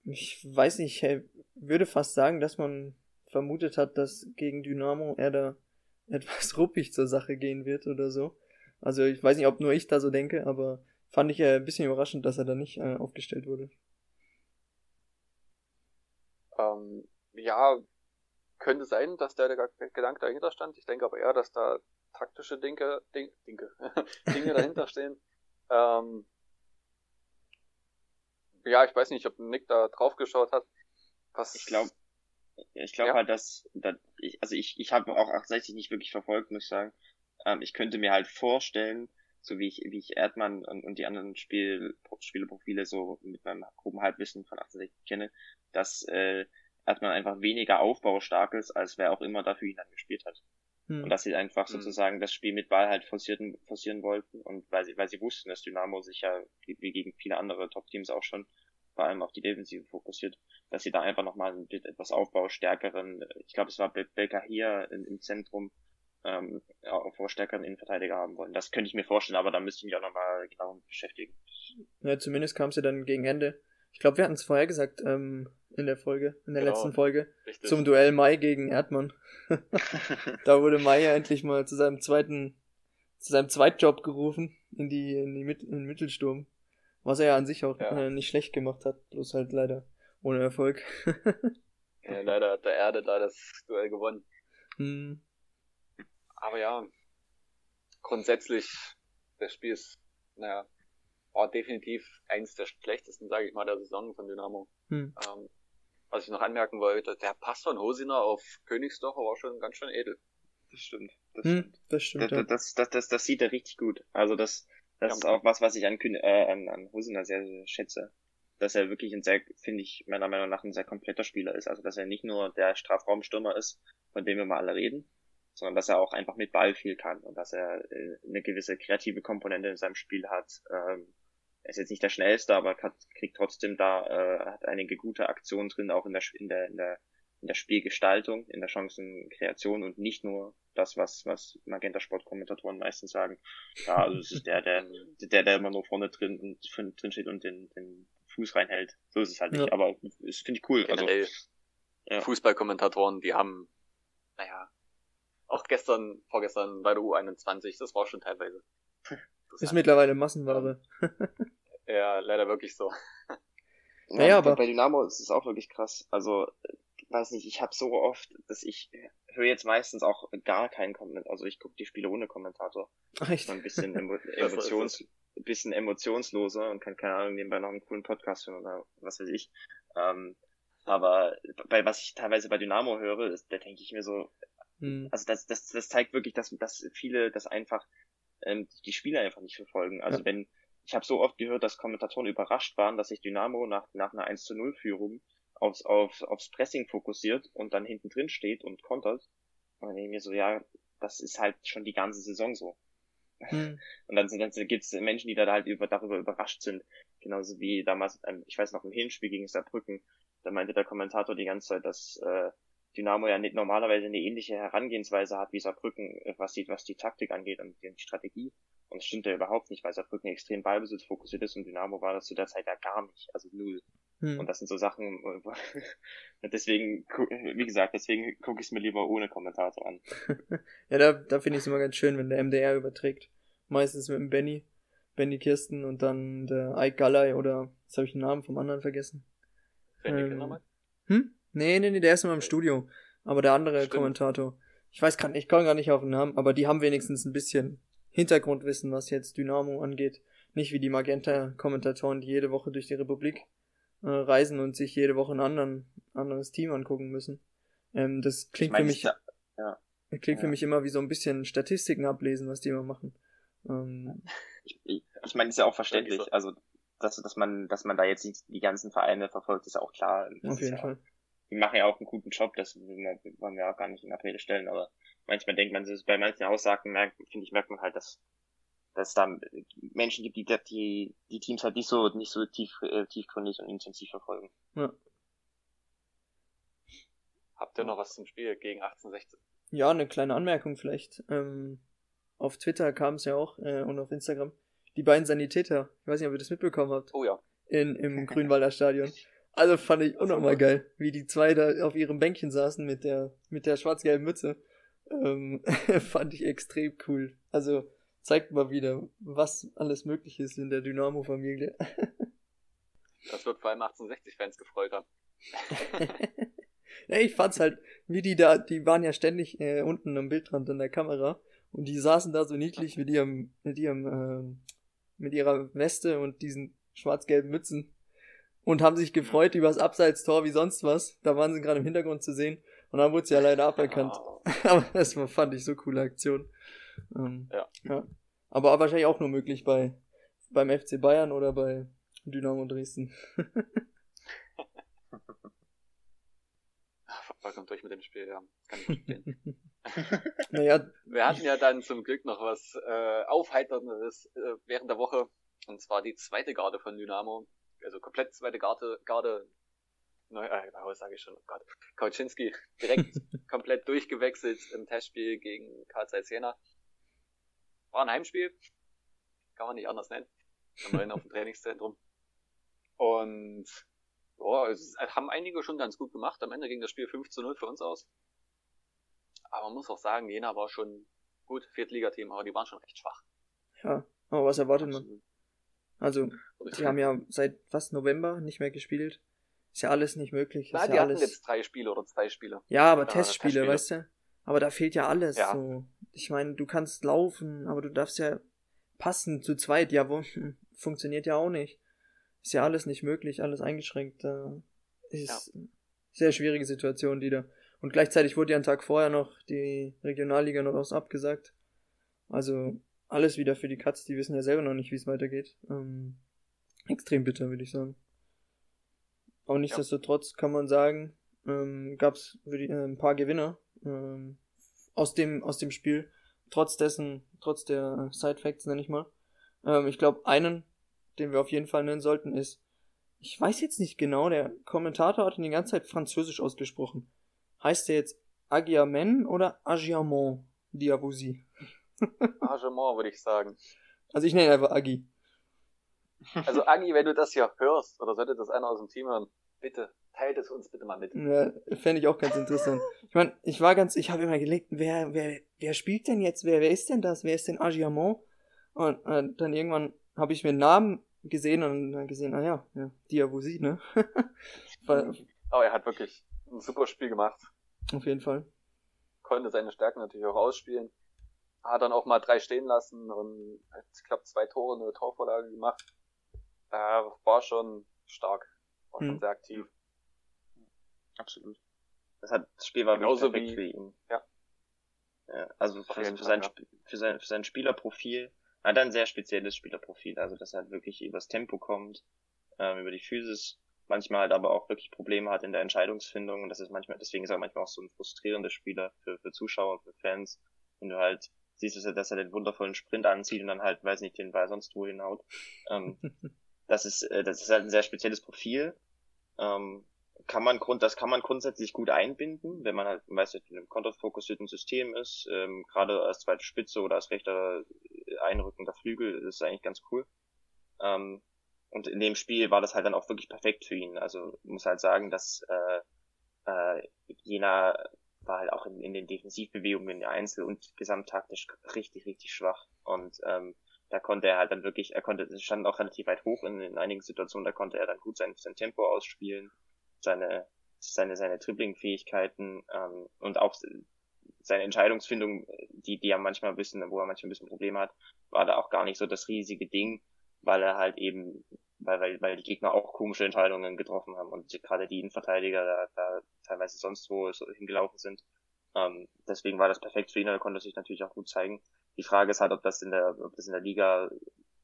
Ich weiß nicht, ich würde fast sagen, dass man vermutet hat, dass gegen Dynamo er da *laughs* etwas ruppig zur Sache gehen wird oder so. Also ich weiß nicht, ob nur ich da so denke, aber fand ich ein bisschen überraschend, dass er da nicht äh, aufgestellt wurde. Ähm, ja, könnte sein, dass der, der Gedanke dahinter stand. Ich denke aber eher, dass da taktische Dinge, Ding, Dinge, *laughs* Dinge dahinter *laughs* stehen. Ähm, ja, ich weiß nicht, ob Nick da drauf geschaut hat. Was ich glaube, ich glaube ja. halt, dass, dass ich, also ich, ich habe auch 68 nicht wirklich verfolgt, muss ich sagen. Ähm, ich könnte mir halt vorstellen, so wie ich, wie ich Erdmann und, und die anderen Spiel, Spieleprofile so mit meinem groben Halbwissen von 68 kenne, dass äh, hat man einfach weniger aufbaustark ist, als wer auch immer dafür ihn dann gespielt hat. Hm. Und dass sie einfach hm. sozusagen das Spiel mit Ball halt forcieren, forcieren wollten und weil sie, weil sie wussten, dass Dynamo sich ja wie gegen viele andere Top-Teams auch schon vor allem auf die Defensive fokussiert, dass sie da einfach nochmal mit etwas aufbaustärkeren, ich glaube es war Belka hier im, Zentrum, ähm, stärkeren Innenverteidiger haben wollen. Das könnte ich mir vorstellen, aber da müsste ich mich auch nochmal genau beschäftigen. Ja, zumindest kam sie dann gegen Ende. Ich glaube, wir hatten es vorher gesagt, ähm, in der Folge, in der genau, letzten Folge, richtig. zum Duell Mai gegen Erdmann. *laughs* da wurde Mai ja endlich mal zu seinem zweiten, zu seinem Zweitjob gerufen in die, in die Mit in den Mittelsturm. Was er ja an sich auch ja. äh, nicht schlecht gemacht hat, bloß halt leider ohne Erfolg. ja, leider hat der Erde da das Duell gewonnen. Hm. Aber ja, grundsätzlich, das Spiel ist, naja, war definitiv eins der schlechtesten, sage ich mal, der Saison von Dynamo. Hm. Ähm, was ich noch anmerken wollte, der Pass von Hosiner auf Königsdorfer war schon ganz schön edel. Das stimmt. Das hm, stimmt. Das, stimmt das, ja. das, das, das, das, sieht er richtig gut. Also das, das ja. ist auch was, was ich an, äh, an, an Hosiner sehr, sehr schätze. Dass er wirklich ein sehr, finde ich, meiner Meinung nach ein sehr kompletter Spieler ist. Also dass er nicht nur der Strafraumstürmer ist, von dem wir mal alle reden, sondern dass er auch einfach mit Ball viel kann und dass er äh, eine gewisse kreative Komponente in seinem Spiel hat. Ähm, er ist jetzt nicht der schnellste, aber hat, kriegt trotzdem da, äh, hat einige gute Aktionen drin, auch in der, in der, in der, in der Spielgestaltung, in der Chancenkreation und nicht nur das, was, was Magenta Sport-Kommentatoren meistens sagen. Ja, also es ist der, der, der, der immer nur vorne drin und drin steht und den, den Fuß reinhält. So ist es halt nicht, ja. aber es finde ich cool. Also, Generell also, ja. Fußballkommentatoren, die haben, naja, Auch gestern, vorgestern bei der U21, das war schon teilweise. *laughs* Ist mittlerweile Massenware. *laughs* ja, leider wirklich so. *laughs* Ja, naja, aber bei Dynamo ist es auch wirklich krass. Also, weiß nicht, ich habe so oft, dass ich höre jetzt meistens auch gar keinen Kommentar. Also ich gucke die Spiele ohne Kommentator. Echt? Ein bisschen *laughs* emo emotions, bisschen emotionsloser und kann keine Ahnung nebenbei noch einen coolen Podcast hören oder was weiß ich. Ähm, aber bei was ich teilweise bei Dynamo höre, ist, da denke ich mir so, hm. also das, das, das zeigt wirklich, dass, dass viele das einfach ähm, die Spiele einfach nicht verfolgen. Also ja. wenn, ich habe so oft gehört, dass Kommentatoren überrascht waren, dass sich Dynamo nach, nach einer 1 zu 0 Führung aufs, auf, aufs Pressing fokussiert und dann hinten drin steht und kontert. Und dann denke ich mir so, ja, das ist halt schon die ganze Saison so. Hm. *laughs* Und dann, dann gibt es Menschen, die da halt über, darüber überrascht sind. Genauso wie damals, ich weiß noch, im Hinspiel gegen Saarbrücken, da meinte der Kommentator die ganze Zeit, dass äh, Dynamo ja nicht normalerweise eine ähnliche Herangehensweise hat wie Saarbrücken, äh, was die, was die Taktik angeht und die Strategie. Und das stimmt ja überhaupt nicht, weil Saarbrücken extrem Ballbesitz fokussiert ist und Dynamo war das zu der Zeit ja gar nicht, also null. Hm. Und das sind so Sachen, *laughs* deswegen, wie gesagt, deswegen gucke ich es mir lieber ohne Kommentator an. *laughs* ja, da, da finde ich es immer ganz schön, wenn der MDR überträgt. Meistens mit dem Benny, Benny Kirsten und dann der Ike Galley oder, jetzt habe ich den Namen vom anderen vergessen. Benny ähm, Hm? Nee, nee, nee, der ist nur im Studio. Aber der andere Stimmt. Kommentator. Ich weiß gar nicht, ich komme gar nicht auf den Namen, aber die haben wenigstens ein bisschen Hintergrundwissen, was jetzt Dynamo angeht. Nicht wie die Magenta-Kommentatoren, die jede Woche durch die Republik äh, reisen und sich jede Woche ein anderen, anderes Team angucken müssen. Ähm, das klingt ich mein, für mich, ja. klingt ja. für mich immer wie so ein bisschen Statistiken ablesen, was die immer machen. Ähm, ich, ich, ich meine, ist ja auch verständlich. Also, dass, dass man, dass man da jetzt nicht die ganzen Vereine verfolgt, ist ja auch klar. Das Auf jeden ja, Fall. Die machen ja auch einen guten Job, das wollen wir auch gar nicht in Abrede stellen, aber manchmal denkt man, bei manchen Aussagen merkt, finde ich, merkt man halt, dass dass es da Menschen gibt, die, die die Teams halt nicht so nicht so tief äh, tiefgründig und intensiv verfolgen. Ja. Habt ihr noch was zum Spiel gegen 1816? Ja, eine kleine Anmerkung vielleicht. Ähm, auf Twitter kam es ja auch äh, und auf Instagram. Die beiden Sanitäter, ich weiß nicht, ob ihr das mitbekommen habt. Oh ja. In, Im *laughs* Grünwalder Stadion. Also fand ich unnormal geil, wie die zwei da auf ihrem Bänkchen saßen mit der, mit der schwarz-gelben Mütze. Ähm, *laughs* fand ich extrem cool. Also zeigt mal wieder, was alles möglich ist in der Dynamo-Familie. *laughs* das wird vor allem 1860-Fans gefreut haben. *laughs* ja, ich fand's halt, wie die da, die waren ja ständig äh, unten am Bildrand an der Kamera und die saßen da so niedlich mit ihrem, mit ihrem, äh, mit ihrer Weste und diesen schwarz-gelben Mützen und haben sich gefreut über das Abseitstor wie sonst was. Da waren sie gerade im Hintergrund zu sehen und dann wurde sie ja leider aberkannt. *laughs* Aber das war, fand ich so coole Aktion. Ähm, ja. ja. Aber wahrscheinlich auch nur möglich bei beim FC Bayern oder bei Dynamo Dresden. *laughs* Vollkommen durch mit dem Spiel, ja. Kann ich verstehen. *laughs* naja. Wir hatten ja dann zum Glück noch was äh, Aufheiterndes äh, während der Woche. Und zwar die zweite Garde von Dynamo. Also komplett zweite Garde, Garde neu, äh, sage ich schon, oh Gott, Kauczynski direkt *laughs* komplett durchgewechselt im Testspiel gegen Karl Zeiss Jena. War ein Heimspiel. Kann man nicht anders nennen. Immerhin auf dem *laughs* Trainingszentrum. Und ja, es haben einige schon ganz gut gemacht. Am Ende ging das Spiel 5 zu 0 für uns aus. Aber man muss auch sagen, Jena war schon gut, Viertligateam, aber die waren schon recht schwach. Ja, aber was erwartet man? Also, die haben ja seit fast November nicht mehr gespielt. Ist ja alles nicht möglich. Na, die ja hatten alles... jetzt drei Spiele oder zwei Spiele. Ja, aber Testspiele, Testspiele, weißt du? Aber da fehlt ja alles. Ja. So. Ich meine, du kannst laufen, aber du darfst ja passen zu zweit. Ja, wo, *laughs* funktioniert ja auch nicht. Ist ja alles nicht möglich, alles eingeschränkt. Äh, ist ja. sehr schwierige Situation, die da. Und gleichzeitig wurde ja einen Tag vorher noch die Regionalliga noch aus abgesagt. Also alles wieder für die Katz, die wissen ja selber noch nicht, wie es weitergeht. Ähm, extrem bitter, würde ich sagen. Aber nichtsdestotrotz kann man sagen, ähm, gab es äh, ein paar Gewinner ähm, aus dem aus dem Spiel. Trotz dessen, trotz der Side Facts nenne ich mal. Ähm, ich glaube, einen, den wir auf jeden Fall nennen sollten, ist, ich weiß jetzt nicht genau, der Kommentator hat ihn die ganze Zeit Französisch ausgesprochen. Heißt der jetzt Agiamen oder Agiamont Diabusi? Agiamont würde ich sagen. Also ich nenne ihn einfach Agi. Also Agi, wenn du das hier hörst, oder sollte das einer aus dem Team hören, bitte teilt es uns bitte mal mit. Ja, fände ich auch ganz interessant. Ich meine, ich war ganz, ich habe immer gelegt, wer, wer, wer spielt denn jetzt? Wer, wer ist denn das? Wer ist denn Agiamont? Und äh, dann irgendwann habe ich mir einen Namen gesehen und dann gesehen, ah ja, ja Diavosi, ne? *laughs* Aber er hat wirklich ein super Spiel gemacht. Auf jeden Fall. Konnte seine Stärken natürlich auch ausspielen. Hat dann auch mal drei stehen lassen und hat, ich glaube, zwei Tore, eine Torvorlage gemacht. Äh, war schon stark. War hm. schon sehr aktiv. Absolut. Das, hat, das Spiel war Genauso perfekt wie, für ihn. Ja. ja also für, für, sein, für, sein, für sein Spielerprofil hat er ein sehr spezielles Spielerprofil. Also dass er halt wirklich übers Tempo kommt, ähm, über die Physis, manchmal halt aber auch wirklich Probleme hat in der Entscheidungsfindung. Und das ist manchmal, deswegen ist er manchmal auch so ein frustrierender Spieler für, für Zuschauer, für Fans. Wenn du halt siehst, dass er den wundervollen Sprint anzieht und dann halt, weiß nicht, den Ball sonst wo hinhaut. Ähm, *laughs* das ist, äh, das ist halt ein sehr spezielles Profil. Ähm, kann man Grund, das kann man grundsätzlich gut einbinden, wenn man halt meistens in einem konterfokussierten System ist, ähm, gerade als zweite Spitze oder als rechter äh, einrückender Flügel, ist eigentlich ganz cool. Ähm, und in dem Spiel war das halt dann auch wirklich perfekt für ihn. Also muss halt sagen, dass äh, äh, Jena war halt auch in, in den Defensivbewegungen Einzel- und gesamttaktisch richtig, richtig schwach. Und ähm, da konnte er halt dann wirklich, er konnte, es stand auch relativ weit hoch in, in einigen Situationen, da konnte er dann gut sein, sein Tempo ausspielen seine, seine, seine Dribbling-Fähigkeiten ähm, und auch seine Entscheidungsfindung, die, die er manchmal ein bisschen, wo er manchmal ein bisschen Probleme hat, war da auch gar nicht so das riesige Ding, weil er halt eben, weil, weil, weil die Gegner auch komische Entscheidungen getroffen haben und gerade die Innenverteidiger da, da teilweise sonst wo so hingelaufen sind. Ähm, deswegen war das perfekt für ihn, er konnte sich natürlich auch gut zeigen. Die Frage ist halt, ob das in der, ob das in der Liga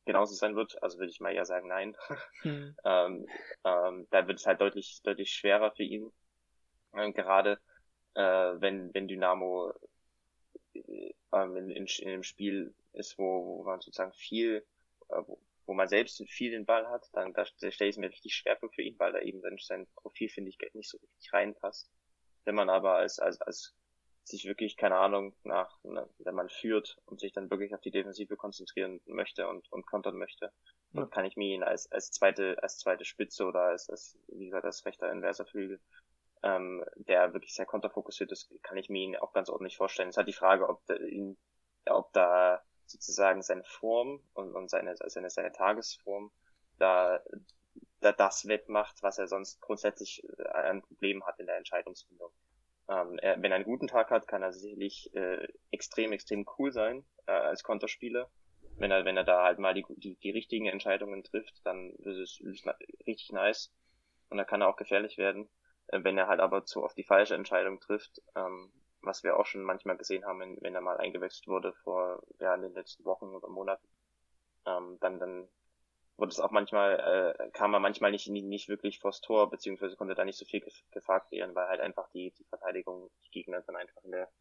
genauso sein wird. Also würde ich mal eher sagen, nein. *laughs* Hm. ähm, ähm, da wird es halt deutlich, deutlich schwerer für ihn. Ähm, gerade äh, wenn, wenn Dynamo äh, in, in, in einem Spiel ist, wo, wo man sozusagen viel, äh, wo, wo man selbst viel den Ball hat, dann da, da stelle ich es mir richtig schwer für ihn, weil da eben sein, sein Profil, finde ich, nicht so richtig reinpasst. Wenn man aber als, als, als sich wirklich, keine Ahnung, nach, wenn man führt und sich dann wirklich auf die Defensive konzentrieren möchte und, und kontern möchte, ja. dann kann ich mir ihn als, als zweite, als zweite Spitze oder als, als, wie gesagt, als rechter inverser Flügel, ähm, der wirklich sehr konterfokussiert ist, kann ich mir ihn auch ganz ordentlich vorstellen. Es halt die Frage, ob da, ihn, ob da sozusagen seine Form und, und seine, seine, seine Tagesform da, da das wettmacht, was er sonst grundsätzlich ein Problem hat in der Entscheidungsfindung. Ähm, er, wenn er einen guten Tag hat, kann er sicherlich äh, extrem, extrem cool sein äh, als Konterspieler. Wenn er, wenn er da halt mal die, die, die richtigen Entscheidungen trifft, dann ist es, ist richtig nice. Und da kann er auch gefährlich werden. Äh, wenn er halt aber zu oft die falsche Entscheidung trifft, ähm, was wir auch schon manchmal gesehen haben, wenn, wenn er mal eingewechselt wurde vor ja, in den letzten Wochen oder Monaten, ähm, dann, dann wurde es auch manchmal, äh, kam er manchmal nicht, nicht, nicht wirklich vors Tor, beziehungsweise konnte da nicht so viel Gefahr kreieren, weil halt einfach die, die Verteidigung, die Gegner dann einfach in der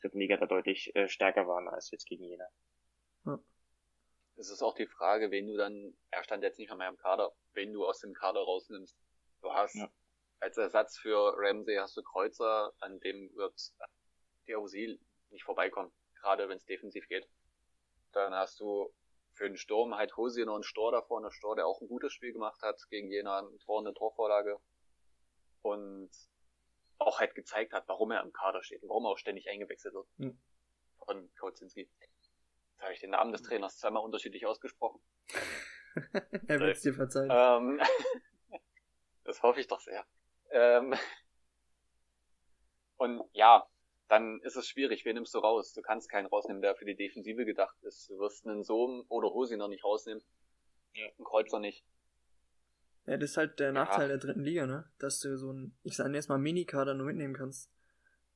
dritten Liga da deutlich äh, stärker waren als jetzt gegen Jena. Ja. Es ist auch die Frage, wen du dann, er stand jetzt nicht mehr im Kader, wen du aus dem Kader rausnimmst. Du hast ja. als Ersatz für Ramsey hast du Kreuzer, an dem wird der Osil nicht vorbeikommen, gerade wenn es defensiv geht. Dann hast du für den Sturm halt noch ein Stor da vorne, Stor, der auch ein gutes Spiel gemacht hat gegen Jena, ein Tor, eine Torvorlage. Und auch halt gezeigt hat, warum er im Kader steht und warum er auch ständig eingewechselt wird. Hm. Von Kozinski. Jetzt habe ich den Namen des Trainers zweimal unterschiedlich ausgesprochen. *laughs* er wird es dir verzeihen. Ähm, *laughs* das hoffe ich doch sehr. Ähm, *laughs* und ja, dann ist es schwierig. Wen nimmst du raus? Du kannst keinen rausnehmen, der für die Defensive gedacht ist. Du wirst einen Sohn oder Hosi noch nicht rausnehmen. Ja. Einen Kreuzer nicht. Ja, das ist halt der Nachteil ja. der dritten Liga, ne? Dass du so ein, ich sage jetzt mal Minikader nur mitnehmen kannst.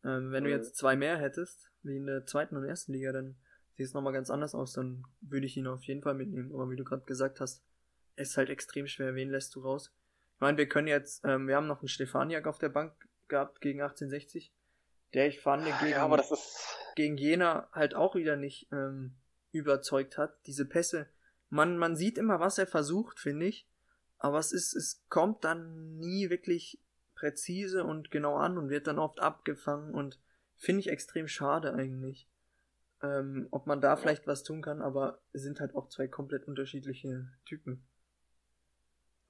Ähm, wenn mhm. du jetzt zwei mehr hättest, wie in der zweiten und ersten Liga, dann sieht es nochmal ganz anders aus, dann würde ich ihn auf jeden Fall mitnehmen. Aber wie du gerade gesagt hast, ist halt extrem schwer, wen lässt du raus? Ich meine, wir können jetzt, ähm, wir haben noch einen Stefaniak auf der Bank gehabt gegen 1860 der ich fand gegen, ja, ist... gegen Jena halt auch wieder nicht ähm, überzeugt hat. Diese Pässe, man, man sieht immer, was er versucht, finde ich, aber es ist, es kommt dann nie wirklich präzise und genau an und wird dann oft abgefangen und finde ich extrem schade eigentlich. Ähm, ob man da vielleicht was tun kann, aber es sind halt auch zwei komplett unterschiedliche Typen.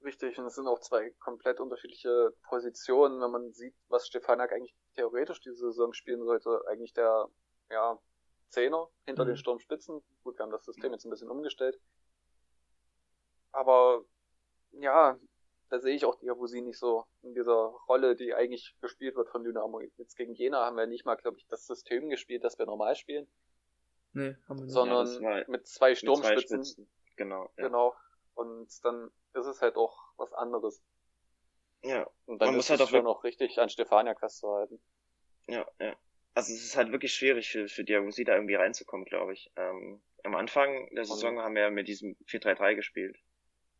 Richtig, und es sind auch zwei komplett unterschiedliche Positionen, wenn man sieht, was Stefanak eigentlich theoretisch diese Saison spielen sollte. Eigentlich der, ja, Zehner hinter mhm. den Sturmspitzen. Gut, wir haben das System jetzt ein bisschen umgestellt. Aber, ja, da sehe ich auch Diabusi nicht so in dieser Rolle, die eigentlich gespielt wird von Dynamo. Jetzt gegen Jena haben wir nicht mal, glaube ich, das System gespielt, das wir normal spielen. Nee, haben wir nicht. Sondern ja, mit zwei Sturmspitzen. Mit zwei genau. Ja. Genau. Und dann ist es halt auch was anderes. Ja. Und dann Man ist muss halt auch schon noch richtig an Stefania halten. Ja, ja. Also es ist halt wirklich schwierig für, für Diagosi da irgendwie reinzukommen, glaube ich. Ähm, am Anfang der Saison haben wir mit diesem 4-3-3 gespielt.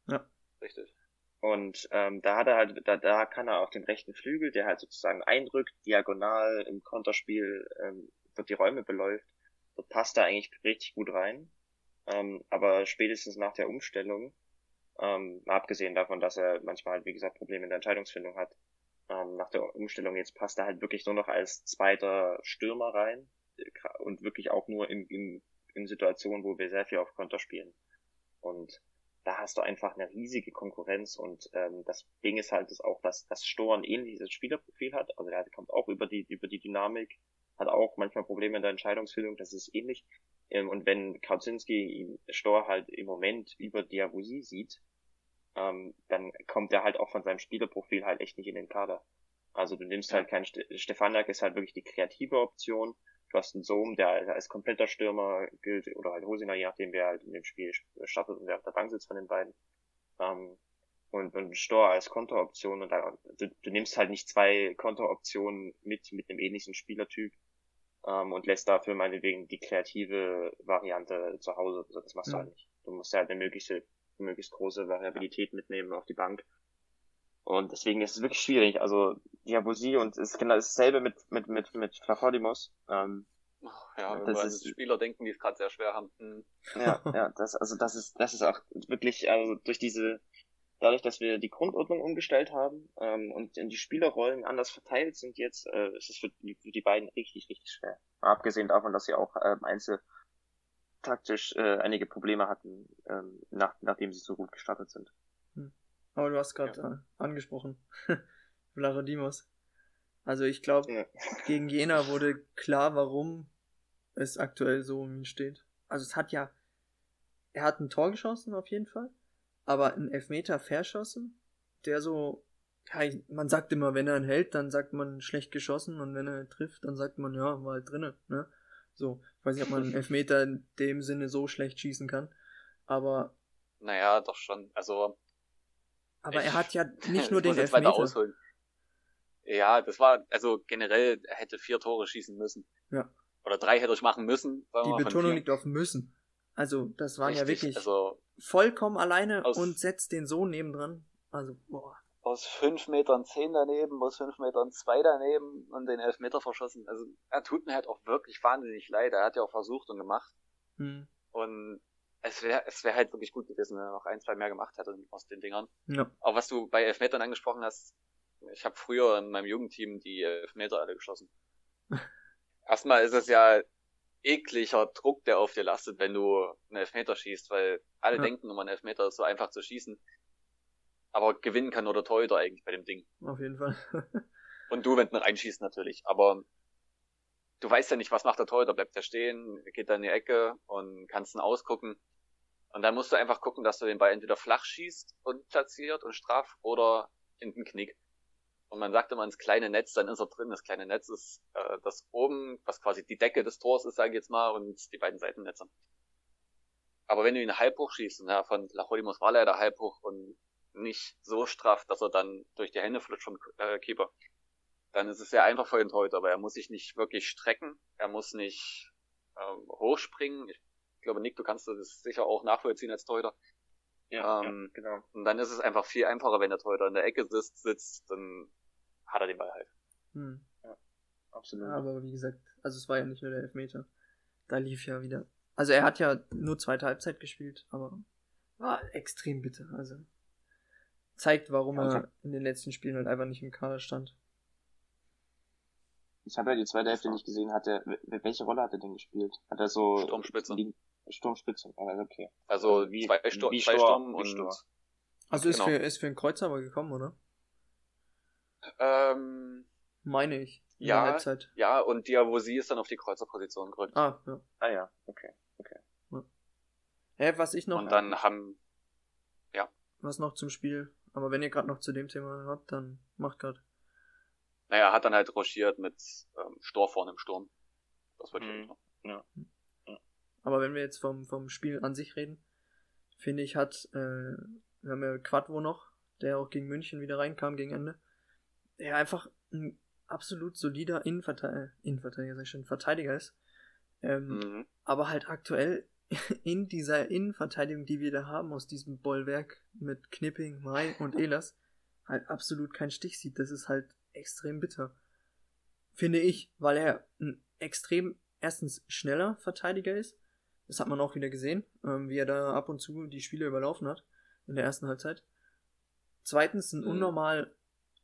Ja. Richtig. Und ähm, da hat er halt, da, da kann er auch den rechten Flügel, der halt sozusagen eindrückt, diagonal im Konterspiel ähm, dort die Räume beläuft. Dort passt er eigentlich richtig gut rein. Ähm, aber spätestens nach der Umstellung ähm, abgesehen davon, dass er manchmal halt, wie gesagt, Probleme in der Entscheidungsfindung hat. Ähm, nach der Umstellung jetzt passt er halt wirklich nur noch als zweiter Stürmer rein und wirklich auch nur in, in, in Situationen, wo wir sehr viel auf Konter spielen. Und da hast du einfach eine riesige Konkurrenz und ähm, das Ding ist halt ist auch, dass das Stor ähnliches Spielerprofil hat. Also der kommt auch über die über die Dynamik, hat auch manchmal Probleme in der Entscheidungsfindung, das ist ähnlich. Ähm, und wenn Kautzinski Stor halt im Moment über Diabusi sieht, ähm, dann kommt er halt auch von seinem Spielerprofil halt echt nicht in den Kader. Also du nimmst ja. halt keinen Ste Stefanak ist halt wirklich die kreative Option. Du hast einen Sohm, der als kompletter Stürmer gilt, oder halt Hosina, je nachdem wer halt in dem Spiel startet und wer auf der Bank sitzt von den beiden. Ähm, und, und Stor als Konteroption und dann, du, du nimmst halt nicht zwei Konteroptionen mit, mit einem ähnlichen Spielertyp, ähm, und lässt dafür meinetwegen die kreative Variante zu Hause. Also das machst mhm. du halt nicht. Du musst halt eine möglichst, möglichst große Variabilität mitnehmen auf die Bank. Und deswegen ist es wirklich schwierig. Also Diabosi und es ist genau dasselbe mit mit mit mit Flachodimos. Ähm, ja, wenn das ist, Spieler denken, die es gerade sehr schwer haben. Hm. Ja, ja, das also das ist das ist auch wirklich also durch diese dadurch, dass wir die Grundordnung umgestellt haben ähm, und die Spielerrollen anders verteilt sind jetzt, äh, ist es für die, für die beiden richtig, richtig schwer. Abgesehen davon, dass sie auch ähm, einzeltaktisch äh, einige Probleme hatten, ähm, nach, nachdem sie so gut gestartet sind. Hm. Aber du hast gerade ja. äh, angesprochen, *laughs* Vlarodimos. Also ich glaube, ja. gegen Jena wurde klar, warum es aktuell so um ihn steht. Also es hat ja, er hat ein Tor geschossen auf jeden Fall aber ein Elfmeter verschossen, der so, ja, man sagt immer, wenn er einen hält, dann sagt man schlecht geschossen und wenn er trifft, dann sagt man, ja, war halt drinne, ne? So, ich weiß nicht, ob man einen *laughs* Elfmeter in dem Sinne so schlecht schießen kann, aber. Naja, doch schon, also. Aber ich, er hat ja *laughs* nicht nur den Elfmeter. Ja, das war, also generell, er hätte vier Tore schießen müssen. Ja. Oder drei hätte ich machen müssen. Die Betonung liegt auf müssen. Also, das waren Richtig, ja wirklich. Also, vollkommen alleine aus, und setzt den Sohn nebendran. Also, boah. Aus fünf Metern zehn daneben, aus fünf Metern zwei daneben und den Elfmeter verschossen. Also, er tut mir halt auch wirklich wahnsinnig leid. Er hat ja auch versucht und gemacht. Hm. Und es wäre es wäre halt wirklich gut gewesen, wenn er noch ein, zwei mehr gemacht hätte aus den Dingern. Ja. Auch was du bei Elfmetern angesprochen hast, ich habe früher in meinem Jugendteam die Elfmeter alle geschossen. *laughs* Erstmal ist es ja ekliger Druck, der auf dir lastet, wenn du einen Elfmeter schießt, weil alle ja. denken immer, ein Elfmeter ist so einfach zu schießen. Aber gewinnen kann nur der Torhüter eigentlich bei dem Ding. Auf jeden Fall. *laughs* Und du, wenn du reinschießt natürlich. Aber du weißt ja nicht, was macht der Torhüter. Bleibt der stehen, geht da in die Ecke und kannst ihn ausgucken. Und dann musst du einfach gucken, dass du den Ball entweder flach schießt und platziert und straff oder in den Knick und man sagt immer ins kleine Netz, dann ist er drin. Das kleine Netz ist äh, das oben, was quasi die Decke des Tors ist, sage ich jetzt mal, und die beiden Seitennetze. Aber wenn du ihn halb hoch schießt, und ja, von Lachodimos war leider halb hoch und nicht so straff, dass er dann durch die Hände flutscht vom äh, Keeper, dann ist es sehr einfach für den Torhüter, aber er muss sich nicht wirklich strecken, er muss nicht ähm, hochspringen. Ich glaube, Nick, du kannst das sicher auch nachvollziehen als Torhüter. Ja, ähm, ja, genau. Und dann ist es einfach viel einfacher, wenn der Torhüter in der Ecke sitzt, sitzt, dann hat er den Ball halt. Hm. Ja, absolut. aber wie gesagt, also es war ja nicht nur der Elfmeter. Da lief ja wieder. Also er hat ja nur zweite Halbzeit gespielt, aber war extrem bitter. Also zeigt, warum ja, er in den letzten Spielen halt einfach nicht im Kader stand. Ich habe ja die zweite Hälfte nicht gesehen. Hat er, welche Rolle hat er denn gespielt? Hat er so Sturmspitze? Sturmspitze, also okay. Also wie, zwei, Stur wie zwei Sturm und Sturm. Also ist, genau. für, ist für einen Kreuzer aber gekommen, oder? Ähm, Meine ich. Ja, ja, und Diavosi ist dann auf die Kreuzerposition gerückt. Ah, ja. Ah ja, okay, okay. Ja. Hä, was ich noch... Und dann haben... Ja. Was noch zum Spiel? Aber wenn ihr gerade noch zu dem Thema habt, dann macht gerade. Naja, hat dann halt rochiert mit ähm, Stor vorne im Sturm. Das wollte ich mhm. ja. ja. Aber wenn wir jetzt vom, vom Spiel an sich reden, finde ich, hat, äh, wir haben ja Quadvo noch, der auch gegen München wieder reinkam gegen Ende. Der einfach ein absolut solider Innenverteidiger, Innenverteidiger, sag ich schon, Verteidiger ist. Ähm, mhm. Aber halt aktuell *laughs* in dieser Innenverteidigung, die wir da haben, aus diesem Bollwerk mit Knipping, Mai und *laughs* Elas, halt absolut keinen Stich sieht. Das ist halt extrem bitter. Finde ich, weil er ein extrem, erstens schneller Verteidiger ist. Das hat man auch wieder gesehen, ähm, wie er da ab und zu die Spiele überlaufen hat in der ersten Halbzeit. Zweitens ein mhm. unnormal,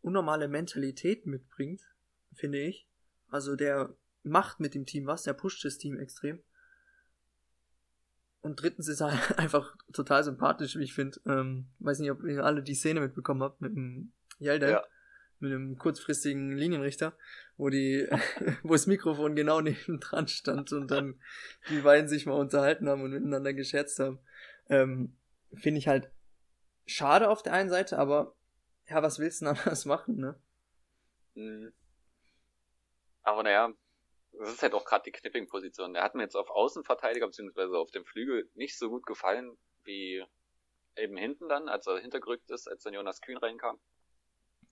unnormale Mentalität mitbringt, finde ich. Also der macht mit dem Team was, der pusht das Team extrem. Und drittens ist er *laughs* einfach total sympathisch, wie ich finde. Ähm, weiß nicht, ob ihr alle die Szene mitbekommen habt mit dem Yelda. Ja. Mit einem kurzfristigen Linienrichter, wo die, *laughs* wo das Mikrofon genau neben dran stand und dann die beiden sich mal unterhalten haben und miteinander gescherzt haben. Ähm, finde ich halt schade auf der einen Seite, aber ja, was willst du denn *laughs* anders machen, ne? Mhm. Aber naja, das ist halt auch gerade die Knipping-Position. Der hat mir jetzt auf Außenverteidiger beziehungsweise auf dem Flügel nicht so gut gefallen wie eben hinten dann, als er hintergerückt ist, als dann Jonas Kühn reinkam.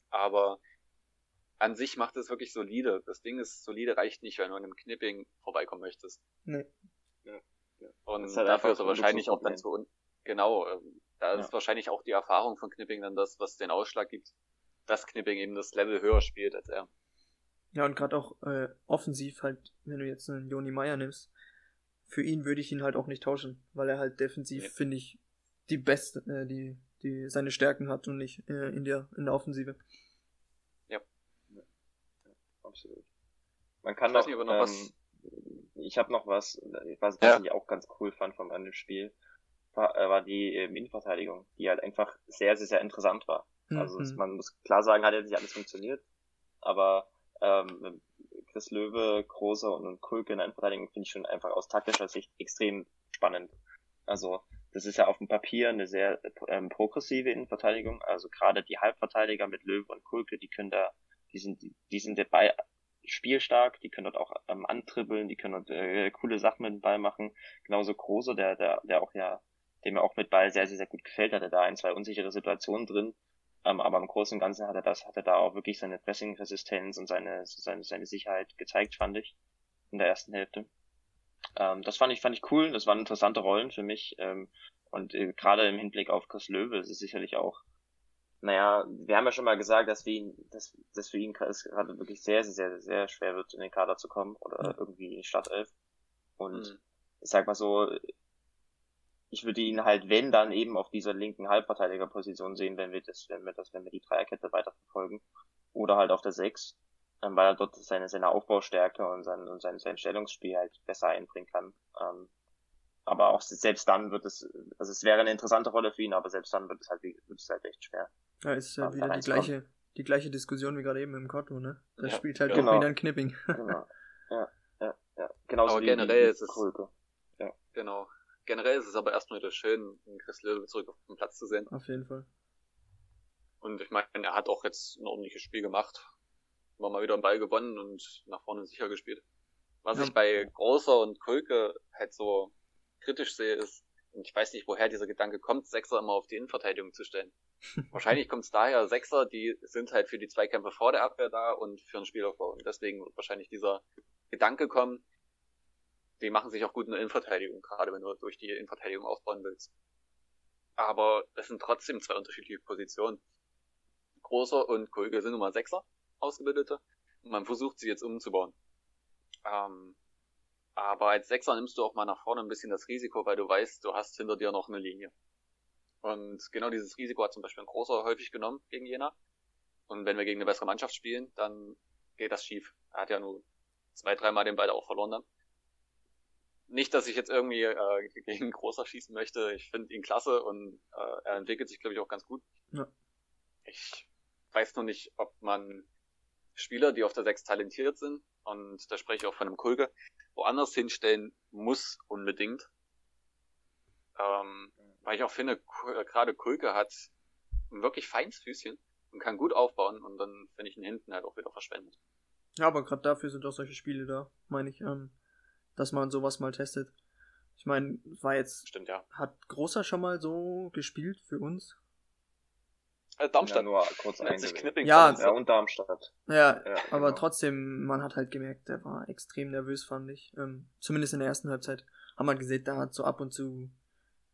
Aber an sich macht es wirklich solide. Das Ding ist, solide reicht nicht, wenn du an einem Knipping vorbeikommen möchtest. Nee. Ja. Und ist halt dafür ist er wahrscheinlich auch dann so, genau, ähm, da ja. ist wahrscheinlich auch die Erfahrung von Knipping dann das, was den Ausschlag gibt, dass Knipping eben das Level höher spielt als er. Ja, und gerade auch äh, offensiv halt, wenn du jetzt einen Joni Meyer nimmst, für ihn würde ich ihn halt auch nicht tauschen, weil er halt defensiv, ja. finde ich, die beste, äh, die, die seine Stärken hat und nicht äh, in der in der Offensive. Ja. ja. Absolut. Man kann ich doch, noch, ähm, was... ich habe noch was, was, ja. ich auch ganz cool fand vom anderen Spiel, war, äh, war die äh, Innenverteidigung, die halt einfach sehr, sehr, sehr interessant war. Mhm. Also man muss klar sagen, hat ja nicht alles funktioniert, aber ähm, Chris Löwe, Große und Kulke in der Innenverteidigung finde ich schon einfach aus taktischer Sicht extrem spannend. Also das ist ja auf dem Papier eine sehr ähm, progressive Innenverteidigung. Also gerade die Halbverteidiger mit Löwe und Kulke, die können da, die sind, die sind dabei spielstark, die können dort auch ähm, antribbeln, die können dort äh, coole Sachen mit dem Ball machen. Genauso Große, der, der, der auch ja, dem mir auch mit Ball sehr, sehr, sehr gut gefällt, hatte da ein, zwei unsichere Situationen drin, ähm, aber im Großen und Ganzen hat er das, hat er da auch wirklich seine Pressing-Resistenz und seine, seine, seine Sicherheit gezeigt, fand ich, in der ersten Hälfte. Ähm, das fand ich, fand ich cool, das waren interessante Rollen für mich, ähm, und äh, gerade im Hinblick auf Chris Löwe ist es sicherlich auch, naja, wir haben ja schon mal gesagt, dass wir ihn, dass, dass für ihn es gerade wirklich sehr, sehr, sehr, sehr schwer wird, in den Kader zu kommen oder irgendwie in die Startelf. Und mhm. ich sag mal so, ich würde ihn halt, wenn, dann eben auf dieser linken Halbverteidigerposition sehen, wenn wir das, wenn wir das, wenn wir die Dreierkette weiterverfolgen. Oder halt auf der Sechs, ähm, weil er dort seine, seine Aufbaustärke und sein, und sein, sein Stellungsspiel halt besser einbringen kann. Ähm, aber auch selbst dann wird es, also es wäre eine interessante Rolle für ihn, aber selbst dann wird es halt, wird es halt echt schwer. Ja, ist ja wieder die gleiche, die gleiche Diskussion wie gerade eben im Kotto, ne? Da ja, spielt halt genau. wieder ein Knipping. genau. *laughs* Ja, ja, ja. Genauso aber wie generell ist es, ja. genau generell ist es aber erstmal wieder schön, Chris Löwe zurück auf den Platz zu sehen. Auf jeden Fall. Und ich meine, er hat auch jetzt ein ordentliches Spiel gemacht. War mal wieder einen Ball gewonnen und nach vorne sicher gespielt. Was ja. ich bei Großer und Kulke halt so kritisch sehe, ist, und ich weiß nicht, woher dieser Gedanke kommt, Sechser immer auf die Innenverteidigung zu stellen. *laughs* wahrscheinlich kommt es daher, Sechser, die sind halt für die Zweikämpfe vor der Abwehr da und für den Spielaufbau. Und deswegen wird wahrscheinlich dieser Gedanke kommen, die machen sich auch gut in der Innenverteidigung, gerade wenn du durch die Innenverteidigung aufbauen willst. Aber es sind trotzdem zwei unterschiedliche Positionen. Großer und Kulge sind nun mal Sechser, Ausgebildete. Und man versucht sie jetzt umzubauen. Ähm, aber als Sechser nimmst du auch mal nach vorne ein bisschen das Risiko, weil du weißt, du hast hinter dir noch eine Linie. Und genau dieses Risiko hat zum Beispiel ein Großer häufig genommen gegen Jena. Und wenn wir gegen eine bessere Mannschaft spielen, dann geht das schief. Er hat ja nur zwei, dreimal den Ball auch verloren dann. Nicht, dass ich jetzt irgendwie äh, *laughs* gegen Großer schießen möchte. Ich finde ihn klasse und äh, er entwickelt sich, glaube ich, auch ganz gut. Ja. Ich weiß nur nicht, ob man Spieler, die auf der 6 talentiert sind, und da spreche ich auch von einem Kulke, woanders hinstellen muss unbedingt. Ähm, weil ich auch finde, äh, gerade Kulke hat ein wirklich feines Füßchen und kann gut aufbauen und dann finde ich ihn hinten halt auch wieder verschwendet. Ja, aber gerade dafür sind auch solche Spiele da, meine ich, ähm, dass man sowas mal testet. Ich meine, war jetzt. Stimmt, ja. Hat Großer schon mal so gespielt für uns? Äh, Darmstadt. Ja, nur kurz ja, ja, und Darmstadt. Ja, ja aber genau. trotzdem, man hat halt gemerkt, der war extrem nervös, fand ich. Ähm, zumindest in der ersten Halbzeit. Haben wir gesehen, da hat so ab und zu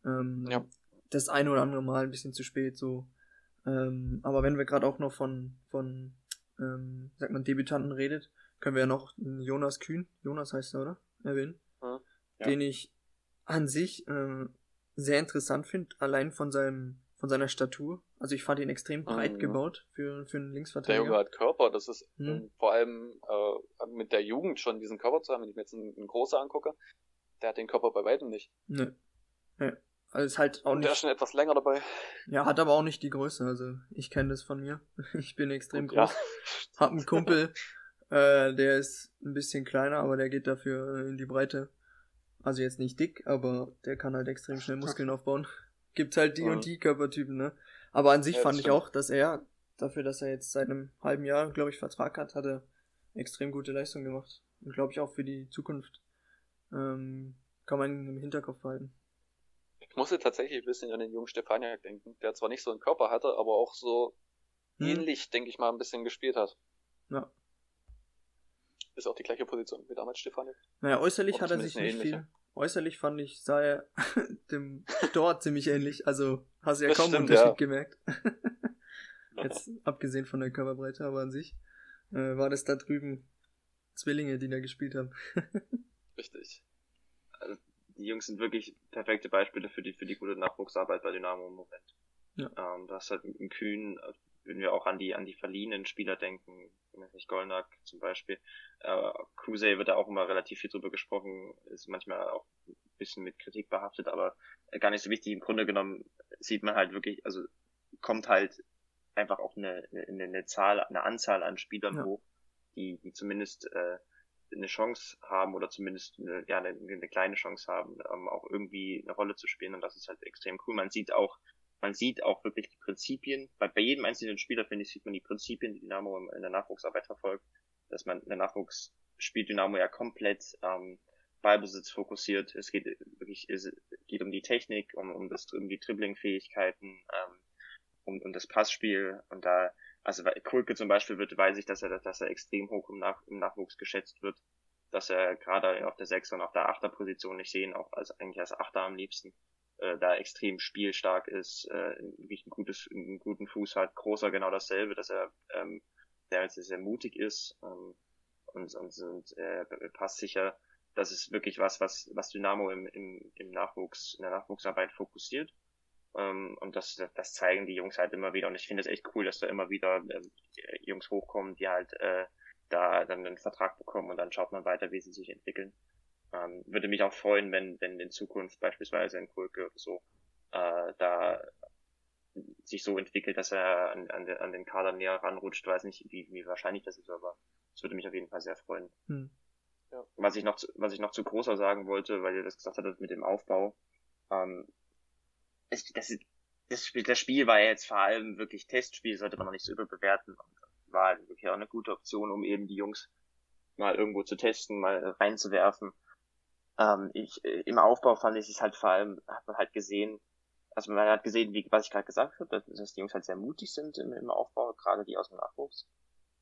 ähm, ja. das eine oder andere Mal ein bisschen zu spät so. Ähm, aber wenn wir gerade auch noch von, von ähm, sagt man, Debütanten redet, können wir ja noch Jonas Kühn, Jonas heißt er, oder? Erwähnen. Ja. Den ich an sich äh, sehr interessant finde, allein von seinem von seiner Statur. Also ich fand ihn extrem breit mhm. gebaut für, für einen Linksverteidiger. Der Junge hat Körper, das ist mhm. vor allem äh, mit der Jugend schon diesen Körper zu haben, wenn ich mir jetzt einen, einen Großer angucke, der hat den Körper bei weitem nicht. Nee. Ja. Also ist halt auch Und nicht. Der ist schon etwas länger dabei. Ja, hat aber auch nicht die Größe. Also ich kenne das von mir. *laughs* Ich bin extrem groß. Ja. Hab einen Kumpel, *laughs* äh, der ist ein bisschen kleiner, aber der geht dafür in die Breite. Also jetzt nicht dick, aber der kann halt extrem schnell Muskeln aufbauen. *laughs* Gibt halt die ja. und die Körpertypen, ne? Aber an sich ja, fand ich auch, dass er, dafür, dass er jetzt seit einem halben Jahr, glaube ich, Vertrag hat, hat er extrem gute Leistung gemacht. Und glaube ich auch für die Zukunft. Ähm, kann man im Hinterkopf behalten. Ich musste tatsächlich ein bisschen an den jungen Stefaniak denken, der zwar nicht so einen Körper hatte, aber auch so hm. ähnlich, denke ich mal, ein bisschen gespielt hat. Ja. Ist auch die gleiche Position wie damals Stefaniak. Naja, äußerlich hat er sich nicht viel. Äußerlich fand ich, sah er *laughs* dem Tor ziemlich ähnlich. Also hast du ja das kaum stimmt, Unterschied ja. gemerkt. *laughs* Jetzt abgesehen von der Körperbreite, aber an sich äh, war das da drüben Zwillinge, die da gespielt haben. *laughs* Richtig. Also die Jungs sind wirklich perfekte Beispiele für die, für die gute Nachwuchsarbeit bei Dynamo im Moment. Ja. Ähm, du hast halt einen Kühn, wenn wir auch an die, an die verliehenen Spieler denken, nicht Golnack zum Beispiel, äh, Krusey wird da auch immer relativ viel drüber gesprochen, ist manchmal auch ein bisschen mit Kritik behaftet, aber gar nicht so wichtig. Im Grunde genommen sieht man halt wirklich, also kommt halt einfach auch eine, eine, eine Zahl, eine Anzahl an Spielern ja. hoch, die, die zumindest äh, eine Chance haben oder zumindest eine, ja, eine, eine kleine Chance haben, ähm, auch irgendwie eine Rolle zu spielen und das ist halt extrem cool. Man sieht auch, man sieht auch wirklich die Prinzipien, bei, bei jedem einzelnen Spieler, finde ich, sieht man die Prinzipien, die Dynamo in der Nachwuchsarbeit verfolgt, dass man in der Nachwuchs spielt Dynamo ja komplett ähm, Ballbesitz fokussiert. Es geht wirklich, es geht um die Technik, um, um das, um die Dribbling-Fähigkeiten, ähm, um, um das Passspiel. Und da also Kulke zum Beispiel wird, weiß ich, dass er, dass er extrem hoch im, Nach im Nachwuchs geschätzt wird, dass er gerade auf der 6 und auf der 8er Position nicht sehen, auch als eigentlich als Achter am liebsten, äh, da extrem spielstark ist, äh, wirklich ein gutes, einen guten Fuß hat, großer genau dasselbe, dass er ähm, der sehr, sehr mutig ist ähm, und, und, und äh, passt sicher. Das ist wirklich was, was, was Dynamo im, im, im Nachwuchs, in der Nachwuchsarbeit fokussiert. Ähm, und das, das zeigen die Jungs halt immer wieder. Und ich finde es echt cool, dass da immer wieder äh, Jungs hochkommen, die halt äh, da dann einen Vertrag bekommen und dann schaut man weiter, wie sie sich entwickeln. Ähm, würde mich auch freuen, wenn, wenn in Zukunft beispielsweise ein Kulke oder so äh, da sich so entwickelt, dass er an, an, an den Kader näher ranrutscht. Weiß nicht, wie, wie wahrscheinlich das ist, aber es würde mich auf jeden Fall sehr freuen. Hm. Ja. Was ich noch, zu, was ich noch zu großer sagen wollte, weil ihr das gesagt hattet mit dem Aufbau, ähm, das, das, das, Spiel, das Spiel war ja jetzt vor allem wirklich Testspiel, sollte man noch nicht so überbewerten. Und war halt wirklich auch eine gute Option, um eben die Jungs mal irgendwo zu testen, mal reinzuwerfen. Ähm, ich, äh, Im Aufbau fand ich es halt vor allem, hat man halt gesehen, also man hat gesehen, wie, was ich gerade gesagt habe, dass, dass die Jungs halt sehr mutig sind im, im Aufbau, gerade die aus dem Nachwuchs.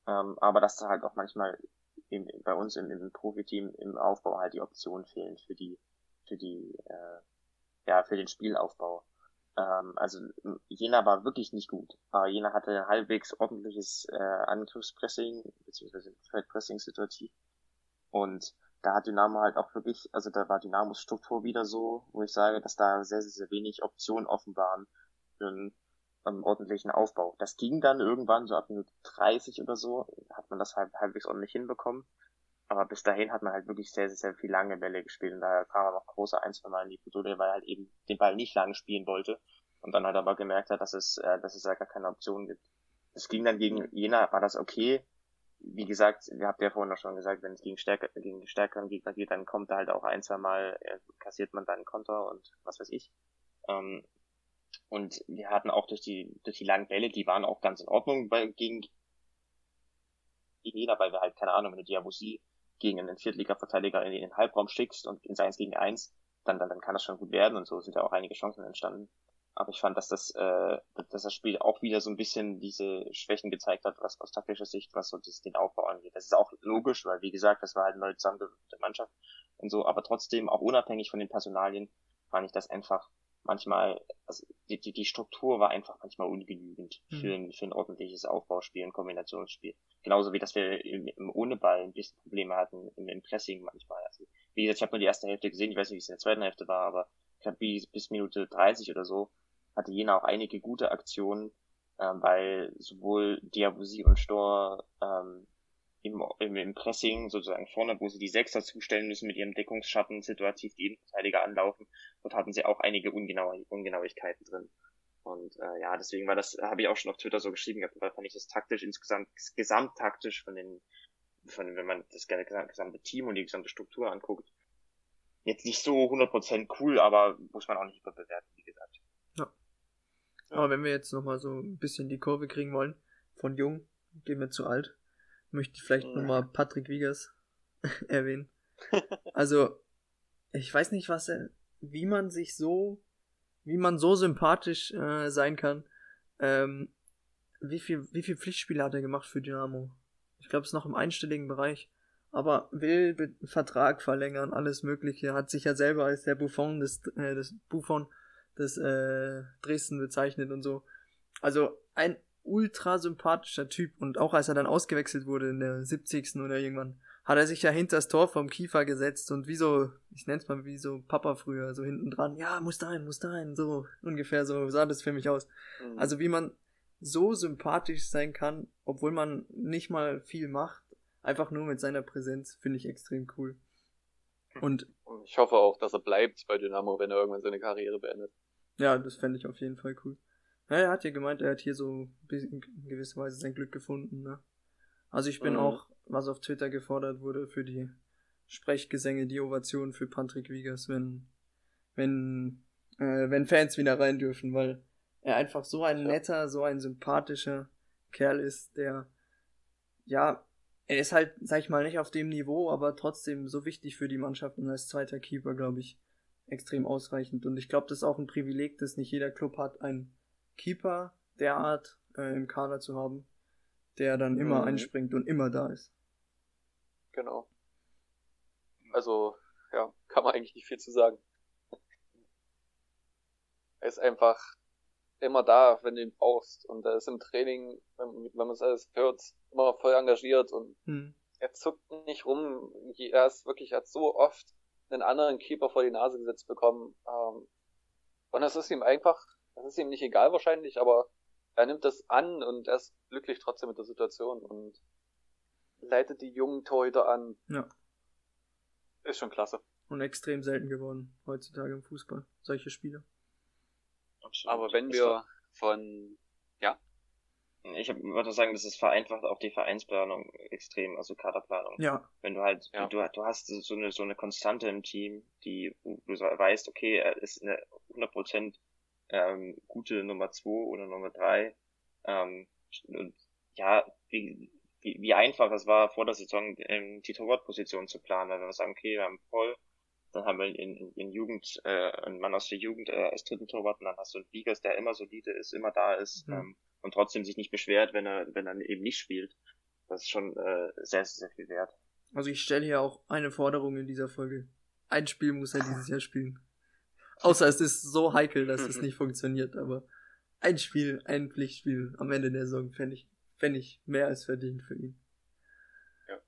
Ähm, aber dass da halt auch manchmal im, bei uns im, im Profiteam im Aufbau halt die Optionen fehlen für die, für die, äh, ja, für den Spielaufbau. Ähm, also Jena war wirklich nicht gut. Aber Jena hatte halbwegs ordentliches äh, Angriffspressing, beziehungsweise Feldpressing situativ. Und da hat Dynamo halt auch wirklich, also da war Dynamos Struktur wieder so, wo ich sage, dass da sehr, sehr, sehr wenig Optionen offen waren für einen ähm, ordentlichen Aufbau. Das ging dann irgendwann so ab Minute 30 oder so, hat man das halt halbwegs ordentlich hinbekommen. Aber bis dahin hat man halt wirklich sehr, sehr, sehr viel lange Bälle gespielt und daher kam er noch große ein, zwei Mal in die Bredouille, weil er halt eben den Ball nicht lange spielen wollte und dann halt aber gemerkt hat, dass es, äh, dass es da gar keine Option gibt. Es ging dann gegen Jena, war das okay. Wie gesagt, wir habt ja vorhin noch schon gesagt, wenn es gegen stärker, gegen stärkeren Gegner geht, dann kommt da halt auch ein, zwei Mal, äh, kassiert man dann Konter und was weiß ich. Ähm, und wir hatten auch durch die, durch die langen Bälle, die waren auch ganz in Ordnung bei, gegen Jena, weil wir halt, keine Ahnung, wenn du Diabusi gegen einen Viertliga-Verteidiger in den Halbraum schickst und ins 1 gegen 1, dann, dann, dann kann das schon gut werden und so sind ja auch einige Chancen entstanden. Aber ich fand, dass das, äh, dass das Spiel auch wieder so ein bisschen diese Schwächen gezeigt hat, was aus taktischer Sicht, was so das, den Aufbau angeht. Das ist auch logisch, weil wie gesagt, das war halt eine neu zusammengewürfelte Mannschaft und so, aber trotzdem, auch unabhängig von den Personalien, fand ich das einfach manchmal, also die, die, die Struktur war einfach manchmal ungenügend mhm. für, ein, für ein ordentliches Aufbauspiel, ein Kombinationsspiel. Genauso wie dass wir im, im ohne Ball ein bisschen Probleme hatten im, im Pressing manchmal. Also, wie gesagt, ich habe nur die erste Hälfte gesehen, ich weiß nicht, wie es in der zweiten Hälfte war, aber ich bis, bis Minute 30 oder so hatte Jena auch einige gute Aktionen, ähm, weil sowohl Diabusi und Stor ähm, im, im, im Pressing sozusagen vorne, wo sie die Sechser zustellen müssen mit ihrem Deckungsschatten, situativ die Innenverteidiger anlaufen. Dort hatten sie auch einige Ungenau Ungenauigkeiten drin. Und äh, ja, deswegen war das, habe ich auch schon auf Twitter so geschrieben gehabt, weil fand ich das taktisch insgesamt, gesamttaktisch von den, von, wenn man das gesamte Team und die gesamte Struktur anguckt, jetzt nicht so 100% cool, aber muss man auch nicht überbewerten, wie gesagt. Aber wenn wir jetzt nochmal so ein bisschen die Kurve kriegen wollen, von jung gehen wir zu alt möchte ich vielleicht ja. nochmal Patrick Wiegers *laughs* erwähnen. Also, ich weiß nicht, was er, wie man sich so, wie man so sympathisch äh, sein kann. Ähm, wie viel, wie viel Pflichtspiele hat er gemacht für Dynamo? Ich glaube, es ist noch im einstelligen Bereich. Aber will Vertrag verlängern, alles Mögliche. Hat sich ja selber als der Buffon des, äh, des Buffon des äh, Dresden bezeichnet und so. Also ein ultra sympathischer Typ und auch als er dann ausgewechselt wurde in der 70. oder irgendwann, hat er sich ja hinter das Tor vom Kiefer gesetzt und wie so, ich nenn's mal wie so Papa früher, so hinten dran, ja, muss da rein, muss da rein, so ungefähr so sah das für mich aus. Mhm. Also wie man so sympathisch sein kann, obwohl man nicht mal viel macht, einfach nur mit seiner Präsenz, finde ich extrem cool. Und ich hoffe auch, dass er bleibt bei Dynamo, wenn er irgendwann seine Karriere beendet. Ja, das fände ich auf jeden Fall cool. Ja, er hat ja gemeint, er hat hier so in gewisser Weise sein Glück gefunden, ne? Also ich bin mhm. auch, was auf Twitter gefordert wurde, für die Sprechgesänge, die Ovation für Patrick Wiegers, wenn, wenn, äh, wenn Fans wieder rein dürfen, weil er einfach so ein netter, so ein sympathischer Kerl ist, der, ja, er ist halt, sag ich mal, nicht auf dem Niveau, aber trotzdem so wichtig für die Mannschaft und als zweiter Keeper, glaube ich, extrem ausreichend. Und ich glaube, das ist auch ein Privileg, dass nicht jeder Club hat, ein Keeper derart äh, im Kader zu haben, der dann immer mhm. einspringt und immer da ist. Genau. Also, ja, kann man eigentlich nicht viel zu sagen. Er ist einfach immer da, wenn du ihn brauchst. Und er ist im Training, wenn, wenn man es alles hört, immer voll engagiert und hm. er zuckt nicht rum. Er ist wirklich, hat so oft einen anderen Keeper vor die Nase gesetzt bekommen. Ähm, und es ist ihm einfach das ist ihm nicht egal wahrscheinlich, aber er nimmt das an und er ist glücklich trotzdem mit der Situation und leitet die jungen Torhüter an. Ja. Ist schon klasse. Und extrem selten geworden heutzutage im Fußball, solche Spiele. Absolut. Aber wenn wir von, ja? Ich würde sagen, das ist vereinfacht auch die Vereinsplanung extrem, also Kaderplanung. Ja. Wenn du halt, ja. du, du hast so eine, so eine Konstante im Team, die, du weißt, okay, er ist eine 100% ähm, gute Nummer 2 oder Nummer 3. Ähm, und ja, wie, wie, wie einfach es war, vor der Saison ähm, die Torwartposition zu planen. Wenn wir sagen, okay, wir haben Paul, dann haben wir in, in, in Jugend äh, einen Mann aus der Jugend äh, als dritten Torwart und dann hast du einen Biegers, der immer solide ist, immer da ist mhm. ähm, und trotzdem sich nicht beschwert, wenn er, wenn er eben nicht spielt. Das ist schon äh, sehr, sehr viel wert. Also ich stelle hier auch eine Forderung in dieser Folge. Ein Spiel muss er *laughs* dieses Jahr spielen. Außer es ist so heikel, dass es *laughs* nicht funktioniert, aber ein Spiel, ein Pflichtspiel am Ende der Saison fände ich, fänd ich mehr als verdient für ihn. Ja.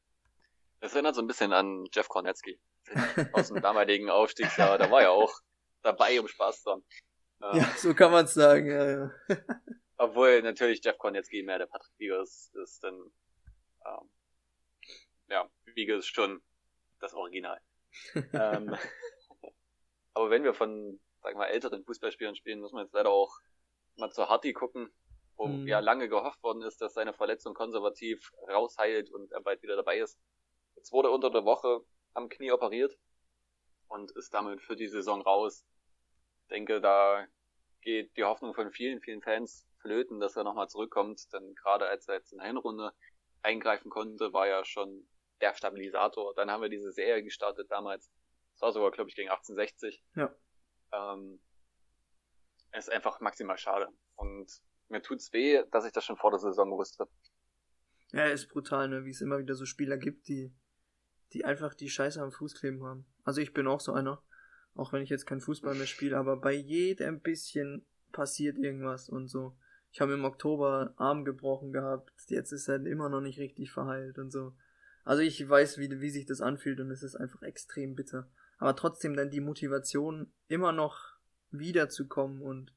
Das erinnert so ein bisschen an Jeff Kornetzky aus dem damaligen Aufstiegsjahr. Da war ja auch dabei, um Spaß zu haben. Ja, so kann man es sagen, ja, ja. Obwohl natürlich Jeff Kornetzky mehr der Patrick Vigas ist, denn ähm, ja, Wiege ist schon das Original. *laughs* ähm, *laughs* aber wenn wir von, sagen wir mal, älteren Fußballspielern spielen, muss man jetzt leider auch mal zu Harty gucken, wo mhm. ja lange gehofft worden ist, dass seine Verletzung konservativ rausheilt und er bald wieder dabei ist. Jetzt wurde er unter der Woche am Knie operiert und ist damit für die Saison raus. Ich denke, da geht die Hoffnung von vielen, vielen Fans flöten, dass er nochmal zurückkommt, denn gerade als er jetzt in der Hinrunde eingreifen konnte, war ja schon der Stabilisator. Dann haben wir diese Serie gestartet damals. Das war sogar, glaube ich, gegen 1860. Ja. Ähm, ist einfach maximal schade. Und mir tut's weh, dass ich das schon vor der Saison gewusst habe. Ja, ist brutal, ne? wie es immer wieder so Spieler gibt, die, die einfach die Scheiße am Fuß kleben haben. Also ich bin auch so einer, auch wenn ich jetzt kein Fußball mehr spiele, aber bei jedem bisschen passiert irgendwas und so. Ich habe im Oktober Arm gebrochen gehabt, jetzt ist er immer noch nicht richtig verheilt und so. Also ich weiß, wie, wie sich das anfühlt und es ist einfach extrem bitter. Aber trotzdem dann die Motivation, immer noch wiederzukommen und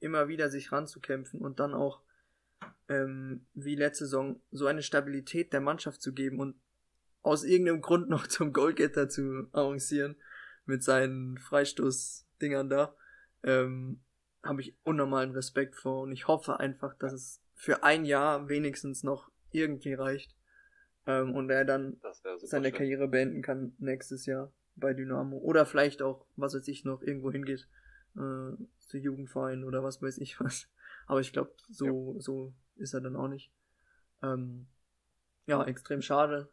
immer wieder sich ranzukämpfen und dann auch ähm, wie letzte Saison so eine Stabilität der Mannschaft zu geben und aus irgendeinem Grund noch *laughs* zum Goalgetter zu avancieren mit seinen Freistoßdingern da, ähm, habe ich unnormalen Respekt vor und ich hoffe einfach, dass es für ein Jahr wenigstens noch irgendwie reicht ähm, und er dann seine schön. Karriere beenden kann nächstes Jahr bei Dynamo oder vielleicht auch, was weiß ich, noch irgendwo hingeht äh, zu Jugendverein oder was weiß ich was. Aber ich glaube, so, ja. so ist er dann auch nicht. Ähm, ja, extrem schade.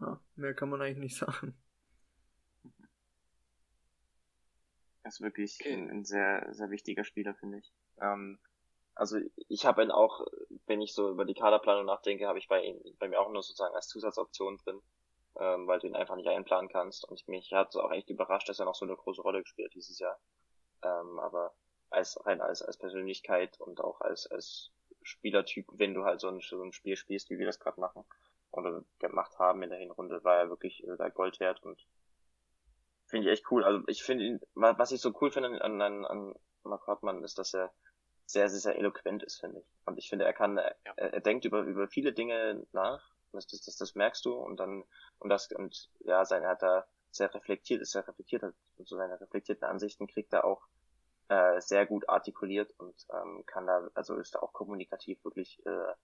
Ja, mehr kann man eigentlich nicht *laughs* sagen. Er ist wirklich okay. ein, ein, sehr, sehr wichtiger Spieler, finde ich. Ähm, also ich habe ihn auch, wenn ich so über die Kaderplanung nachdenke, habe ich bei ihm, bei mir auch nur sozusagen als Zusatzoption drin, ähm, weil du ihn einfach nicht einplanen kannst. Und mich hat auch echt überrascht, dass er noch so eine große Rolle gespielt hat dieses Jahr. Ähm, aber als rein als, als Persönlichkeit und auch als, als Spielertyp, wenn du halt so ein, so ein Spiel spielst, wie wir das gerade machen oder gemacht haben in der Hinrunde, war er wirklich äh, da Gold wert und finde ich echt cool. Also ich finde ihn, was ich so cool finde an, an, an Mark Hartmann ist, dass er sehr, sehr, sehr eloquent ist, finde ich. Und ich finde, er kann, ja. er, er denkt über, über viele Dinge nach. Das, das, das, das merkst du und dann, und das, und ja, sein, er hat da sehr reflektiert, ist sehr reflektiert hat und so seine reflektierten Ansichten kriegt er auch äh, sehr gut artikuliert und ähm, kann da, also ist da auch kommunikativ wirklich äh,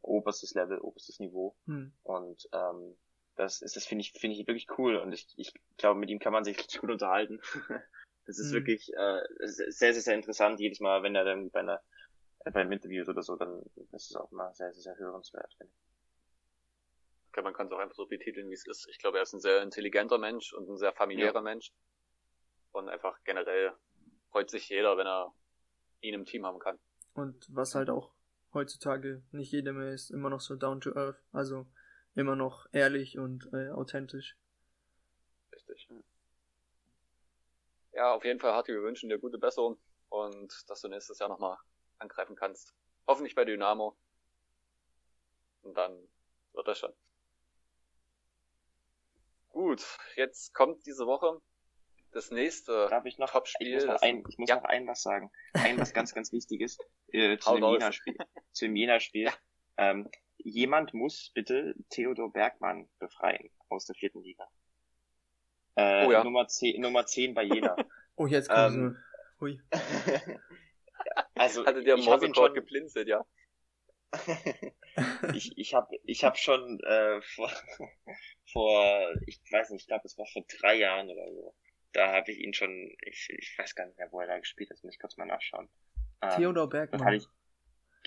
oberstes Level, oberstes Niveau. Hm. Und ähm, das ist, das finde ich, finde ich wirklich cool und ich, ich glaube, mit ihm kann man sich *laughs* richtig gut unterhalten. *laughs* das ist hm. wirklich äh, sehr, sehr, sehr interessant jedes Mal, wenn er dann bei einer äh, beim Interviews oder so, dann ist es auch mal sehr, sehr, sehr hörenswert, finde ich. Okay, man kann es auch einfach so betiteln, wie es ist. Ich glaube, er ist ein sehr intelligenter Mensch und ein sehr familiärer ja. Mensch. Und einfach generell freut sich jeder, wenn er ihn im Team haben kann. Und was halt auch heutzutage nicht jeder mehr ist, immer noch so down to earth, also immer noch ehrlich und äh, authentisch. Richtig. Ja, auf jeden Fall, Harti, wir wünschen dir gute Besserung und dass du nächstes Jahr nochmal angreifen kannst. Hoffentlich bei Dynamo. Und dann wird das schon. Gut, jetzt kommt diese Woche das nächste Darf ich noch, Topspiel. Ich muss, noch ein, ich muss ja. noch ein was sagen. Ein was ganz, ganz wichtiges äh, zu, dem Jena-Spiel, zu dem Jena-Spiel. Ja. *laughs* Ähm, jemand muss bitte Theodor Bergmann befreien aus der vierten Liga. Äh, oh ja. Nummer 10, Nummer 10 bei Jena. *laughs* oh, jetzt kommt ähm, Hui. *laughs* also, Hatte der Morsekord geblinzelt, ja. *laughs* ich ich habe ich hab schon äh, vor, vor, ich weiß nicht, ich glaube, es war vor drei Jahren oder so, da habe ich ihn schon, ich, ich weiß gar nicht mehr, wo er da gespielt hat, muss ich kurz mal nachschauen. Ähm, Theodor Bergmann.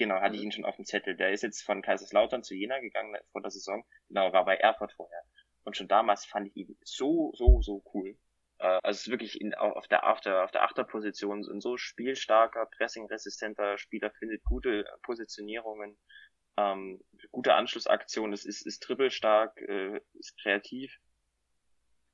Genau, hatte ich ihn schon auf dem Zettel. Der ist jetzt von Kaiserslautern zu Jena gegangen vor der Saison. Genau, war bei Erfurt vorher. Und schon damals fand ich ihn so, so, so cool. Äh, also es ist wirklich in, auf der, auf auf der Achterposition ein so spielstarker, pressingresistenter Spieler, findet gute Positionierungen, ähm, gute Anschlussaktion, ist, ist, ist dribbelstark, äh, ist kreativ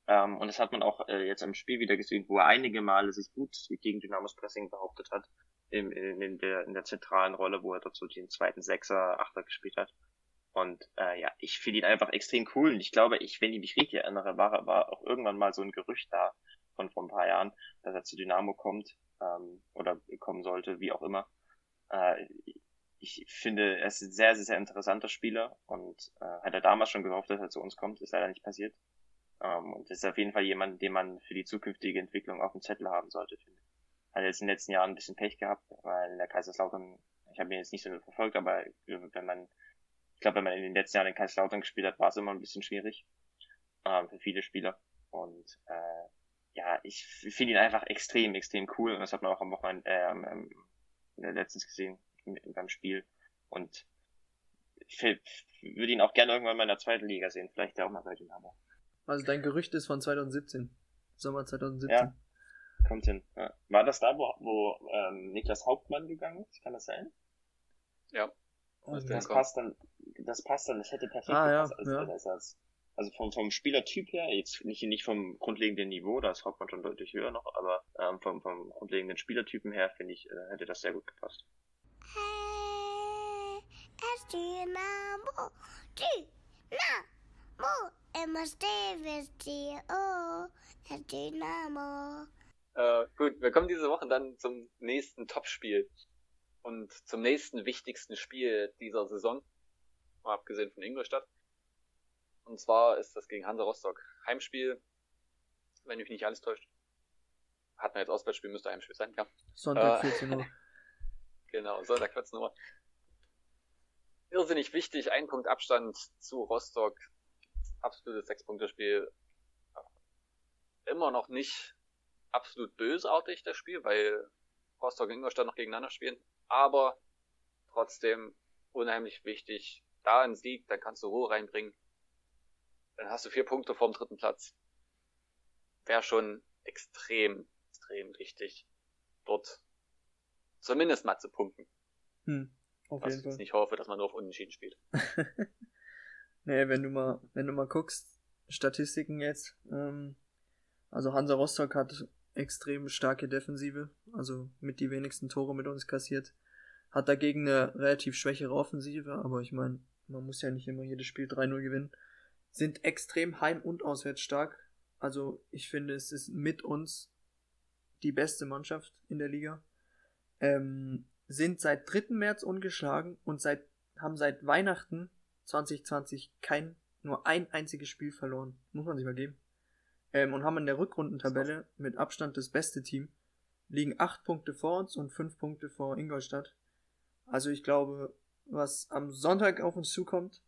ähm, und das hat man auch äh, jetzt im Spiel wieder gesehen, wo er einige Male sich gut gegen Dynamos Pressing behauptet hat, in, in, in, der, in der zentralen Rolle, wo er dort so den zweiten Sechser, Achter gespielt hat. Und äh, ja, ich finde ihn einfach extrem cool. Und ich glaube, ich, wenn ich mich richtig erinnere, war, war auch irgendwann mal so ein Gerücht da von vor ein paar Jahren, dass er zu Dynamo kommt ähm, oder kommen sollte, wie auch immer. Äh, ich finde, er ist ein sehr, sehr, sehr interessanter Spieler und äh, hat er damals schon gehofft, dass er zu uns kommt, ist leider nicht passiert. Ähm, und ist auf jeden Fall jemand, den man für die zukünftige Entwicklung auf dem Zettel haben sollte, finde ich. Hat jetzt in den letzten Jahren ein bisschen Pech gehabt, weil der Kaiserslautern, ich habe ihn jetzt nicht so verfolgt, aber wenn man, ich glaube, wenn man in den letzten Jahren in Kaiserslautern gespielt hat, war es immer ein bisschen schwierig ähm, für viele Spieler. Und äh, ja, ich finde ihn einfach extrem, extrem cool und das hat man auch am Wochenende äh, ähm, letztens gesehen beim Spiel. Und ich würde ihn auch gerne irgendwann mal in der zweiten Liga sehen, vielleicht ja auch mal bei Dynamo. Also dein Gerücht ist von 2017. Sommer 2017. Ja, kommt hin. Ja. War das da, wo, wo ähm, Niklas Hauptmann gegangen ist? Kann das sein? Ja. Das, das passt dann, das passt dann, das hätte perfekt ah, gepasst ja, als ja. Ersatz. Also vom, vom Spielertyp her, jetzt nicht, nicht vom grundlegenden Niveau, da ist Hauptmann schon deutlich höher noch, aber ähm, vom, vom grundlegenden Spielertypen her, finde ich, äh, hätte das sehr gut gepasst. Hey, es Dynamo, Dynamo, immer Davis, oh, es Dynamo. Äh, gut, wir kommen diese Woche dann zum nächsten Topspiel und zum nächsten wichtigsten Spiel dieser Saison, mal abgesehen von Ingolstadt. Und zwar ist das gegen Hansa Rostock. Heimspiel, wenn mich nicht alles täuscht. Hat man jetzt Auswärtsspiel, müsste Heimspiel sein, ja. Sonntag 14 äh, Uhr. *laughs* genau, Sonntag 14 Uhr. Irrsinnig wichtig, ein Punkt Abstand zu Rostock. Absolutes Sechs-Punkte-Spiel. Immer noch nicht absolut bösartig, das Spiel, weil Rostock und Ingolstadt noch gegeneinander spielen. Aber trotzdem unheimlich wichtig. Da ein Sieg, dann kannst du Ruhe reinbringen dann hast du vier Punkte vorm dritten Platz. Wäre schon extrem, extrem wichtig, dort zumindest mal zu punkten. Hm, auf Was jeden Fall. ich nicht hoffe, dass man nur auf Unentschieden spielt. *laughs* nee, wenn du mal, wenn du mal guckst, Statistiken jetzt, ähm, also Hansa Rostock hat extrem starke Defensive, also mit die wenigsten Tore mit uns kassiert. Hat dagegen eine relativ schwächere Offensive, aber ich meine, man muss ja nicht immer jedes Spiel 3-0 gewinnen sind extrem heim- und auswärts stark. Also ich finde, es ist mit uns die beste Mannschaft in der Liga. Ähm, sind seit 3. März ungeschlagen und seit, haben seit Weihnachten 2020 kein, nur ein einziges Spiel verloren. Muss man sich mal geben. Ähm, und haben in der Rückrundentabelle mit Abstand das beste Team. Liegen 8 Punkte vor uns und 5 Punkte vor Ingolstadt. Also ich glaube, was am Sonntag auf uns zukommt,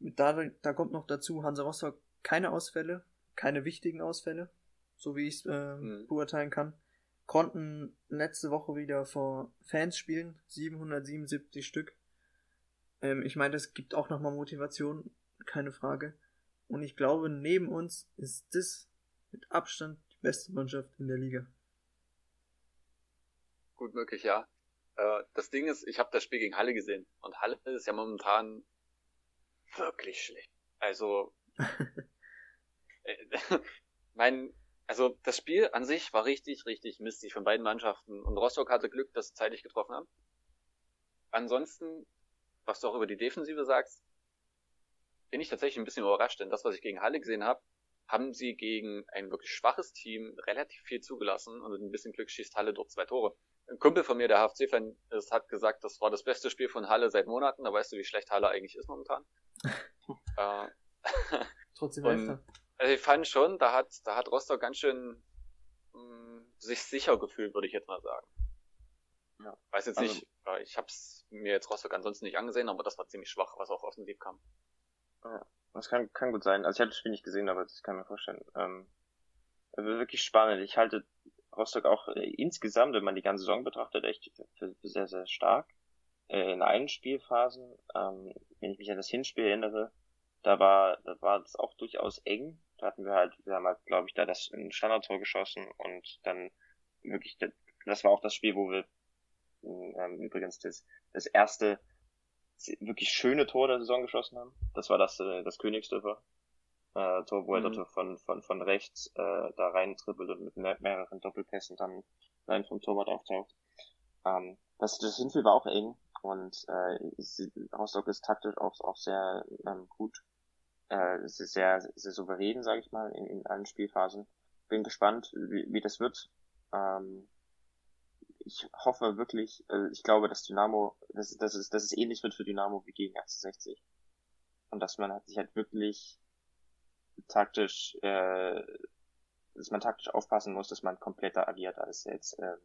da, da kommt noch dazu, Hansa Rostock keine Ausfälle, keine wichtigen Ausfälle, so wie ich es äh, mhm. beurteilen kann. Konnten letzte Woche wieder vor Fans spielen, 777 Stück. Ähm, ich meine, das gibt auch nochmal Motivation, keine Frage. Und ich glaube, neben uns ist das mit Abstand die beste Mannschaft in der Liga. Gut möglich, ja. Äh, das Ding ist, ich habe das Spiel gegen Halle gesehen. Und Halle ist ja momentan wirklich schlecht. Also, *laughs* äh, *laughs* mein, also das Spiel an sich war richtig, richtig mistig von beiden Mannschaften. Und Rostock hatte Glück, dass sie zeitig getroffen haben. Ansonsten, was du auch über die Defensive sagst, bin ich tatsächlich ein bisschen überrascht, denn das, was ich gegen Halle gesehen habe, haben sie gegen ein wirklich schwaches Team relativ viel zugelassen und mit ein bisschen Glück schießt Halle dort zwei Tore. Ein Kumpel von mir, der HFC-Fan ist, hat gesagt, das war das beste Spiel von Halle seit Monaten. Da weißt du, wie schlecht Halle eigentlich ist momentan. *laughs* äh, *laughs* Trotzdem und, Also ich fand schon, da hat, da hat Rostock ganz schön mh, mm, sich sicher gefühlt, würde ich jetzt mal sagen. Ja. Weiß jetzt also, nicht, ich hab's mir jetzt Rostock ansonsten nicht angesehen, aber das war ziemlich schwach, was auch offensiv kam. Ja, das kann, kann gut sein. Also ich habe das Spiel nicht gesehen, aber das kann mir vorstellen. Ähm, wirklich spannend. Ich halte Rostock auch äh, insgesamt, wenn man die ganze Saison betrachtet, echt für, für sehr, sehr stark. Äh, in allen Spielphasen, ähm, wenn ich mich an das Hinspiel erinnere, da war, da war es auch durchaus eng. Da hatten wir halt, wir haben halt, glaube ich, da das ein Standardtor geschossen und dann wirklich, das war auch das Spiel, wo wir ähm, übrigens das, das erste wirklich schöne Tor der Saison geschossen haben. Das war das, äh, das Königsdörfer äh, Tor, wo er mhm. dort von, von, von rechts äh, da rein trippelt und mit mehr, mehreren Doppelpässen dann rein vom Torwart auftaucht. Ähm, das, das Hinspiel war auch eng und äh, Rostock ist taktisch auch, auch sehr ähm, gut. Äh, sehr, sehr souverän, sage ich mal, in, in allen Spielphasen. Bin gespannt, wie, wie das wird. Ähm, ich hoffe wirklich, äh, ich glaube, dass Dynamo, dass, dass, es, dass es ähnlich wird für Dynamo wie gegen 1860. Und dass man halt sich halt wirklich taktisch, äh, dass man taktisch aufpassen muss, dass man kompletter agiert als jetzt äh,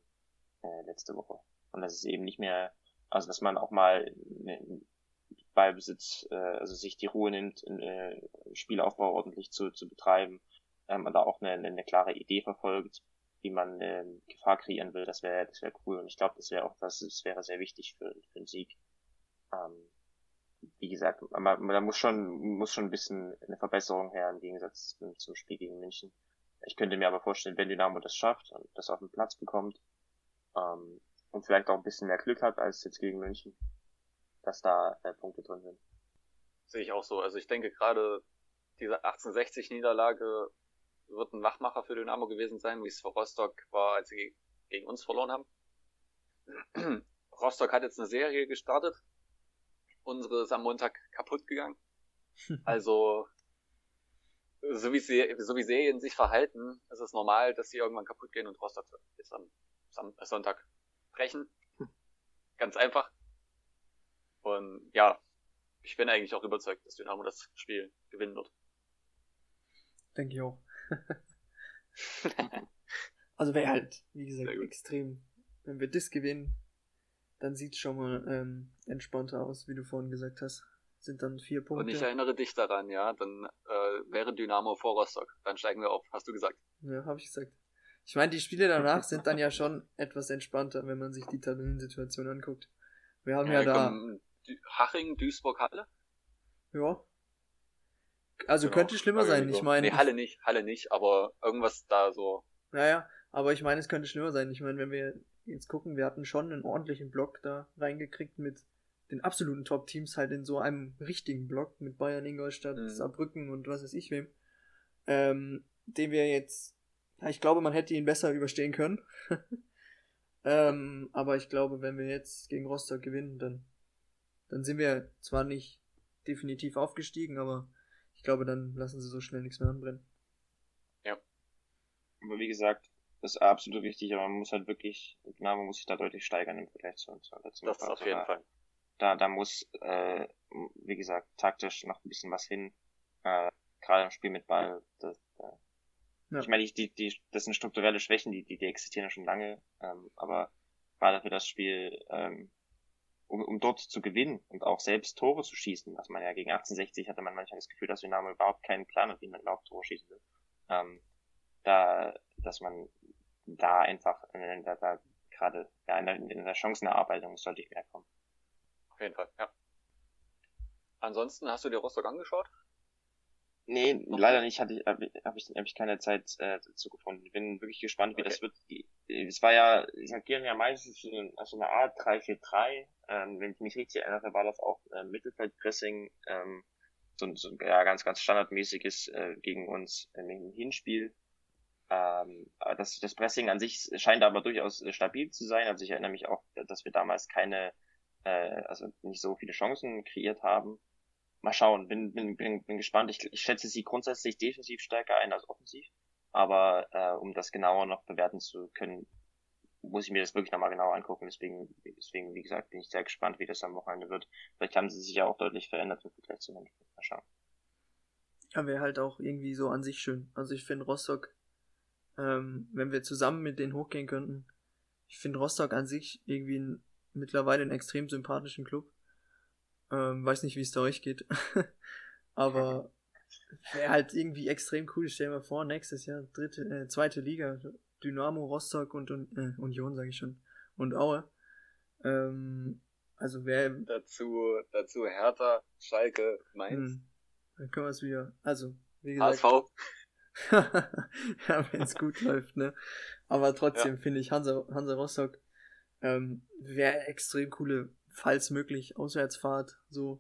äh, letzte Woche. Und dass es eben nicht mehr, also dass man auch mal ne, Ballbesitz, äh, also sich die Ruhe nimmt, äh, Spielaufbau ordentlich zu, zu betreiben ähm, und da auch eine, eine klare Idee verfolgt, wie man äh, Gefahr kreieren will, das wäre das wäre cool. Und ich glaube, das wäre auch das, das wäre sehr wichtig für, für den Sieg. Ähm, wie gesagt, man, da muss schon muss schon ein bisschen eine Verbesserung her im Gegensatz zum, zum Spiel gegen München. Ich könnte mir aber vorstellen, wenn Dynamo das schafft und das auf den Platz bekommt ähm, und vielleicht auch ein bisschen mehr Glück hat als jetzt gegen München, dass da äh, Punkte drin sind. Sehe ich auch so. Also ich denke gerade diese 1860-Niederlage wird ein Wachmacher für Dynamo gewesen sein, wie es für Rostock war, als sie gegen uns verloren haben. *clears throat* Rostock hat jetzt eine Serie gestartet. Unsere ist am Montag kaputt gegangen. *laughs* Also, so wie, sie, so wie Serien sich verhalten, ist es normal, dass sie irgendwann kaputt gehen und Rostock ist am Sonntag brechen. *laughs* Ganz einfach. Und ja, ich bin eigentlich auch überzeugt, dass Dynamo das Spiel gewinnen wird. Denke ich auch. *laughs* also wäre halt, wie gesagt, extrem. Wenn wir das gewinnen, dann sieht es schon mal ähm, entspannter aus, wie du vorhin gesagt hast. Sind dann vier Punkte. Und ich erinnere dich daran, ja, dann äh, wäre Dynamo vor Rostock. Dann steigen wir auf, hast du gesagt. Ja, habe ich gesagt. Ich meine, die Spiele danach sind dann ja schon *laughs* etwas entspannter, wenn man sich die Tabellensituation anguckt. Wir haben ja, ja da. Haching, Duisburg, Halle? Ja, also genau. könnte schlimmer sein, ich meine. Nee, Halle nicht, Halle nicht, aber irgendwas da so. Naja, aber ich meine, es könnte schlimmer sein. Ich meine, wenn wir jetzt gucken, wir hatten schon einen ordentlichen Block da reingekriegt mit den absoluten Top-Teams halt in so einem richtigen Block mit Bayern, Ingolstadt, mhm. Saarbrücken und was weiß ich wem. Ähm, den wir jetzt, ja, ich glaube, man hätte ihn besser überstehen können. *laughs* ähm, aber ich glaube, wenn wir jetzt gegen Rostock gewinnen, dann, dann sind wir zwar nicht definitiv aufgestiegen, aber ich glaube, dann lassen sie so schnell nichts mehr anbrennen. Ja. Aber wie gesagt, das ist absolut wichtig, aber man muss halt wirklich, Dynamo muss sich da deutlich steigern im Vergleich zu, letzten Das ist auf jeden Fall. Da, da muss, äh, wie gesagt, taktisch noch ein bisschen was hin. Äh, gerade im Spiel mit Ball. Das, äh, ja. Ich meine, die, die, das sind strukturelle Schwächen, die, die, die existieren ja schon lange. Ähm, aber gerade für das Spiel ähm, um, um dort zu gewinnen und auch selbst Tore zu schießen. Was man ja gegen 1860 hatte man manchmal das Gefühl, dass Dynamo überhaupt keinen Plan hat, wie man überhaupt Tore schießen will. Ähm, da, dass man da einfach äh, da, da gerade ja, in, der, in der Chancenerarbeitung sollte ich mehr kommen. Auf jeden Fall, ja. Ansonsten hast du dir Rostock angeschaut? Nee, okay. leider nicht, hatte ich, habe ich, hab ich, hab ich keine Zeit äh, dazu gefunden. Ich bin wirklich gespannt, wie okay. das wird. Es war ja, ich agieren ja meistens so eine, also eine Art 3-4-3. Ähm, wenn ich mich richtig erinnere, war das auch äh, Mittelfeldpressing, ähm, so, so ja, ganz, ganz standardmäßiges äh, gegen uns im Hinspiel. Ähm, das, das Pressing an sich scheint aber durchaus äh, stabil zu sein. Also ich erinnere mich auch, dass wir damals keine, äh, also nicht so viele Chancen kreiert haben mal schauen, bin, bin, bin, bin gespannt. Ich, ich schätze sie grundsätzlich defensiv stärker ein als offensiv. Aber äh, um das genauer noch bewerten zu können, muss ich mir das wirklich nochmal genauer angucken. Deswegen, deswegen, wie gesagt, bin ich sehr gespannt, wie das am Wochenende wird. Vielleicht haben sie sich ja auch deutlich verändert im Vergleich zu. Mal schauen. Ja, wäre halt auch irgendwie so an sich schön. Also ich finde Rostock, ähm, wenn wir zusammen mit denen hochgehen könnten, ich finde Rostock an sich irgendwie ein, mittlerweile einen extrem sympathischen Club. Ähm, weiß nicht, wie es da euch geht. *laughs* Aber wäre halt irgendwie extrem cool. Stell dir mal vor, nächstes Jahr dritte, äh, zweite Liga. Dynamo, Rostock und, und äh, Union, sage ich schon. Und Aue. Ähm, also wer. Dazu, dazu Hertha, Schalke, Mainz. Hm, dann können wir es wieder. Also, wie gesagt. HSV. *laughs* ja, wenn es gut läuft, ne? Aber trotzdem ja. finde ich Hansa, Hansa Rostock ähm, wäre extrem coole falls möglich, Auswärtsfahrt, so.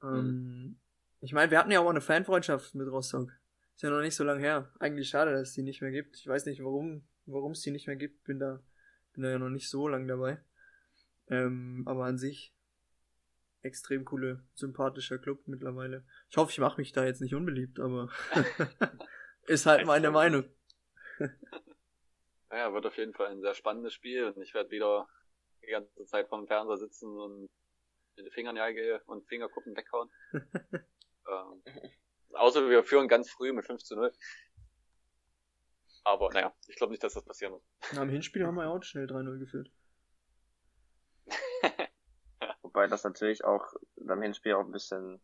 Ähm, mhm. Ich meine, wir hatten ja auch eine Fanfreundschaft mit Rostock. Ist ja noch nicht so lange her. Eigentlich schade, dass es die nicht mehr gibt. Ich weiß nicht, warum, warum es die nicht mehr gibt. Bin da, bin da ja noch nicht so lang dabei. Ähm, aber an sich extrem coole, sympathischer Club mittlerweile. Ich hoffe, ich mache mich da jetzt nicht unbeliebt, aber *laughs* ist halt meine Meinung. *laughs* Naja, wird auf jeden Fall ein sehr spannendes Spiel und ich werde wieder die ganze Zeit vom Fernseher sitzen und mit den Fingernägel und Fingerkuppen weghauen. *laughs* ähm, außer wir führen ganz früh mit 5 zu 0. Aber naja, ich glaube nicht, dass das passieren wird. Na, Im Hinspiel haben wir ja auch schnell 3-0 geführt. *laughs* Wobei das natürlich auch beim Hinspiel auch ein bisschen,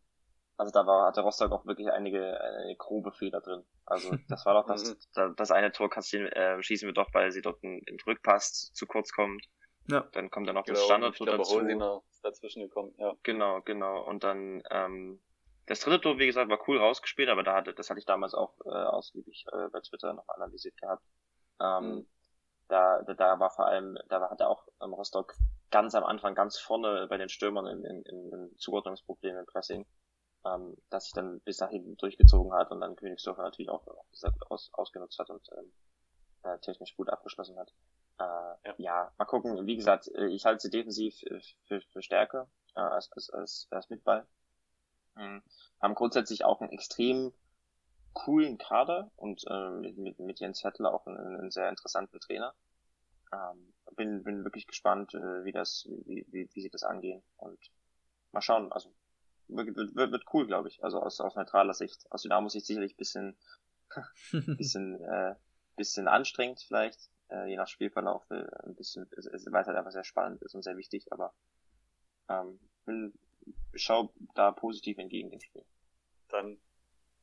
also da war, hatte Rostock auch wirklich einige, einige grobe Fehler drin. Also *laughs* das war doch das, mhm. das eine Tor kassieren, äh, schießen wir doch, weil sie dort im Rückpass zu kurz kommt. Ja. Dann kommt dann noch genau, das Standardtor dazu. Holziner ist dazwischen gekommen, ja. Genau, genau. Und dann, ähm, das dritte Tor, wie gesagt, war cool rausgespielt, aber da hatte, das hatte ich damals auch äh, ausgiebig äh, bei Twitter noch analysiert gehabt. Ähm, mhm. da, da, da war vor allem, da hat er auch ähm, Rostock ganz am Anfang ganz vorne bei den Stürmern in, in, in, in Zuordnungsproblemen im Pressing, ähm, dass sich dann bis dahin durchgezogen hat und dann Königsdorfer natürlich auch, auch sehr gut aus, ausgenutzt hat und ähm, äh, technisch gut abgeschlossen hat. Äh, ja. ja. mal gucken. Wie gesagt, äh, ich halte sie defensiv für, für, für stärker äh, als, als, als, als Mitball. Mhm. Haben grundsätzlich auch einen extrem coolen Kader und äh, mit, mit Jens Hettler auch einen, einen sehr interessanten Trainer. Ähm, bin, bin wirklich gespannt, äh, wie das, wie, wie, wie sie das angehen und mal schauen. Also wird, wird, wird cool, glaube ich. Also aus, aus neutraler Sicht. Aus Dynamo-Sicht sicherlich bisschen, *laughs* bisschen, äh, bisschen anstrengend vielleicht, äh, je nach Spielverlauf. Äh, ein bisschen, es, es, weil es halt einfach sehr spannend ist und sehr wichtig, aber ähm, bin, schau da positiv entgegen dem Spiel. Dann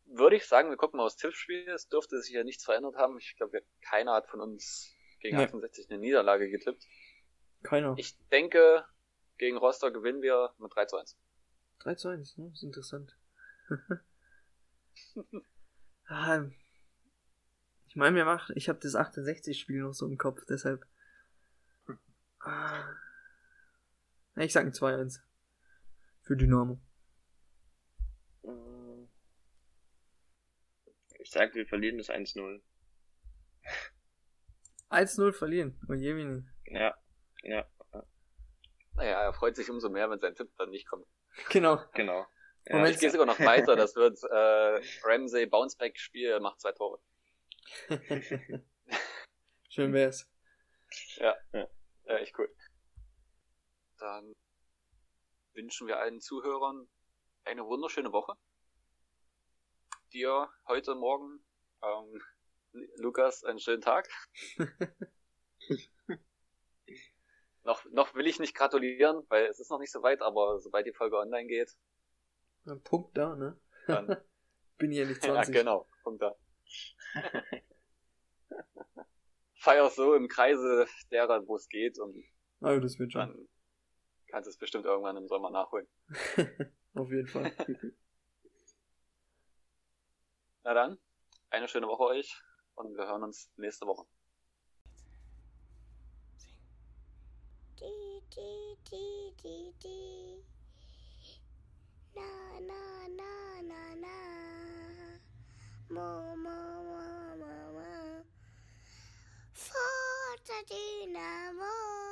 würde ich sagen, wir gucken mal aufs Tippspiel. Es dürfte sich ja nichts verändert haben. Ich glaube, keiner hat von uns gegen nee. 68 eine Niederlage getippt. Keiner. Ich denke, gegen Rostock gewinnen wir mit 3 zu 1. 3 zu 1, ne? Das ist interessant. *laughs* ah, ich meine, mir macht, ich habe das 68-Spiel noch so im Kopf, deshalb. Ah, ich sage ein 2-1 für Dynamo. Ich sage, wir verlieren das 1-0. 1-0 verlieren. Oh je, Ja, ja. Naja, er freut sich umso mehr, wenn sein Tipp dann nicht kommt. Genau. Genau. Ja. Moment, ich gehe sogar noch weiter. Das wird äh, Ramsey Bounceback-Spiel, macht zwei Tore. *laughs* Schön wär's. Ja, ja. ja, echt cool. Dann wünschen wir allen Zuhörern eine wunderschöne Woche. Dir heute Morgen, ähm, Lukas, einen schönen Tag. *laughs* noch, noch will ich nicht gratulieren, weil es ist noch nicht so weit, aber sobald die Folge online geht. Ein Punkt da, ne? Dann *laughs* bin ich ja nicht 20. Ja, genau, Punkt da. *laughs* Feier so im Kreise derer, wo es geht und ah, das wird schon. dann kannst du es bestimmt irgendwann im Sommer nachholen. *laughs* Auf jeden Fall. *laughs* Na dann, eine schöne Woche euch und wir hören uns nächste Woche. Die, die, die, die, die. Na, na, na, na, na. Mama, mama, moo. For the dinner, moo.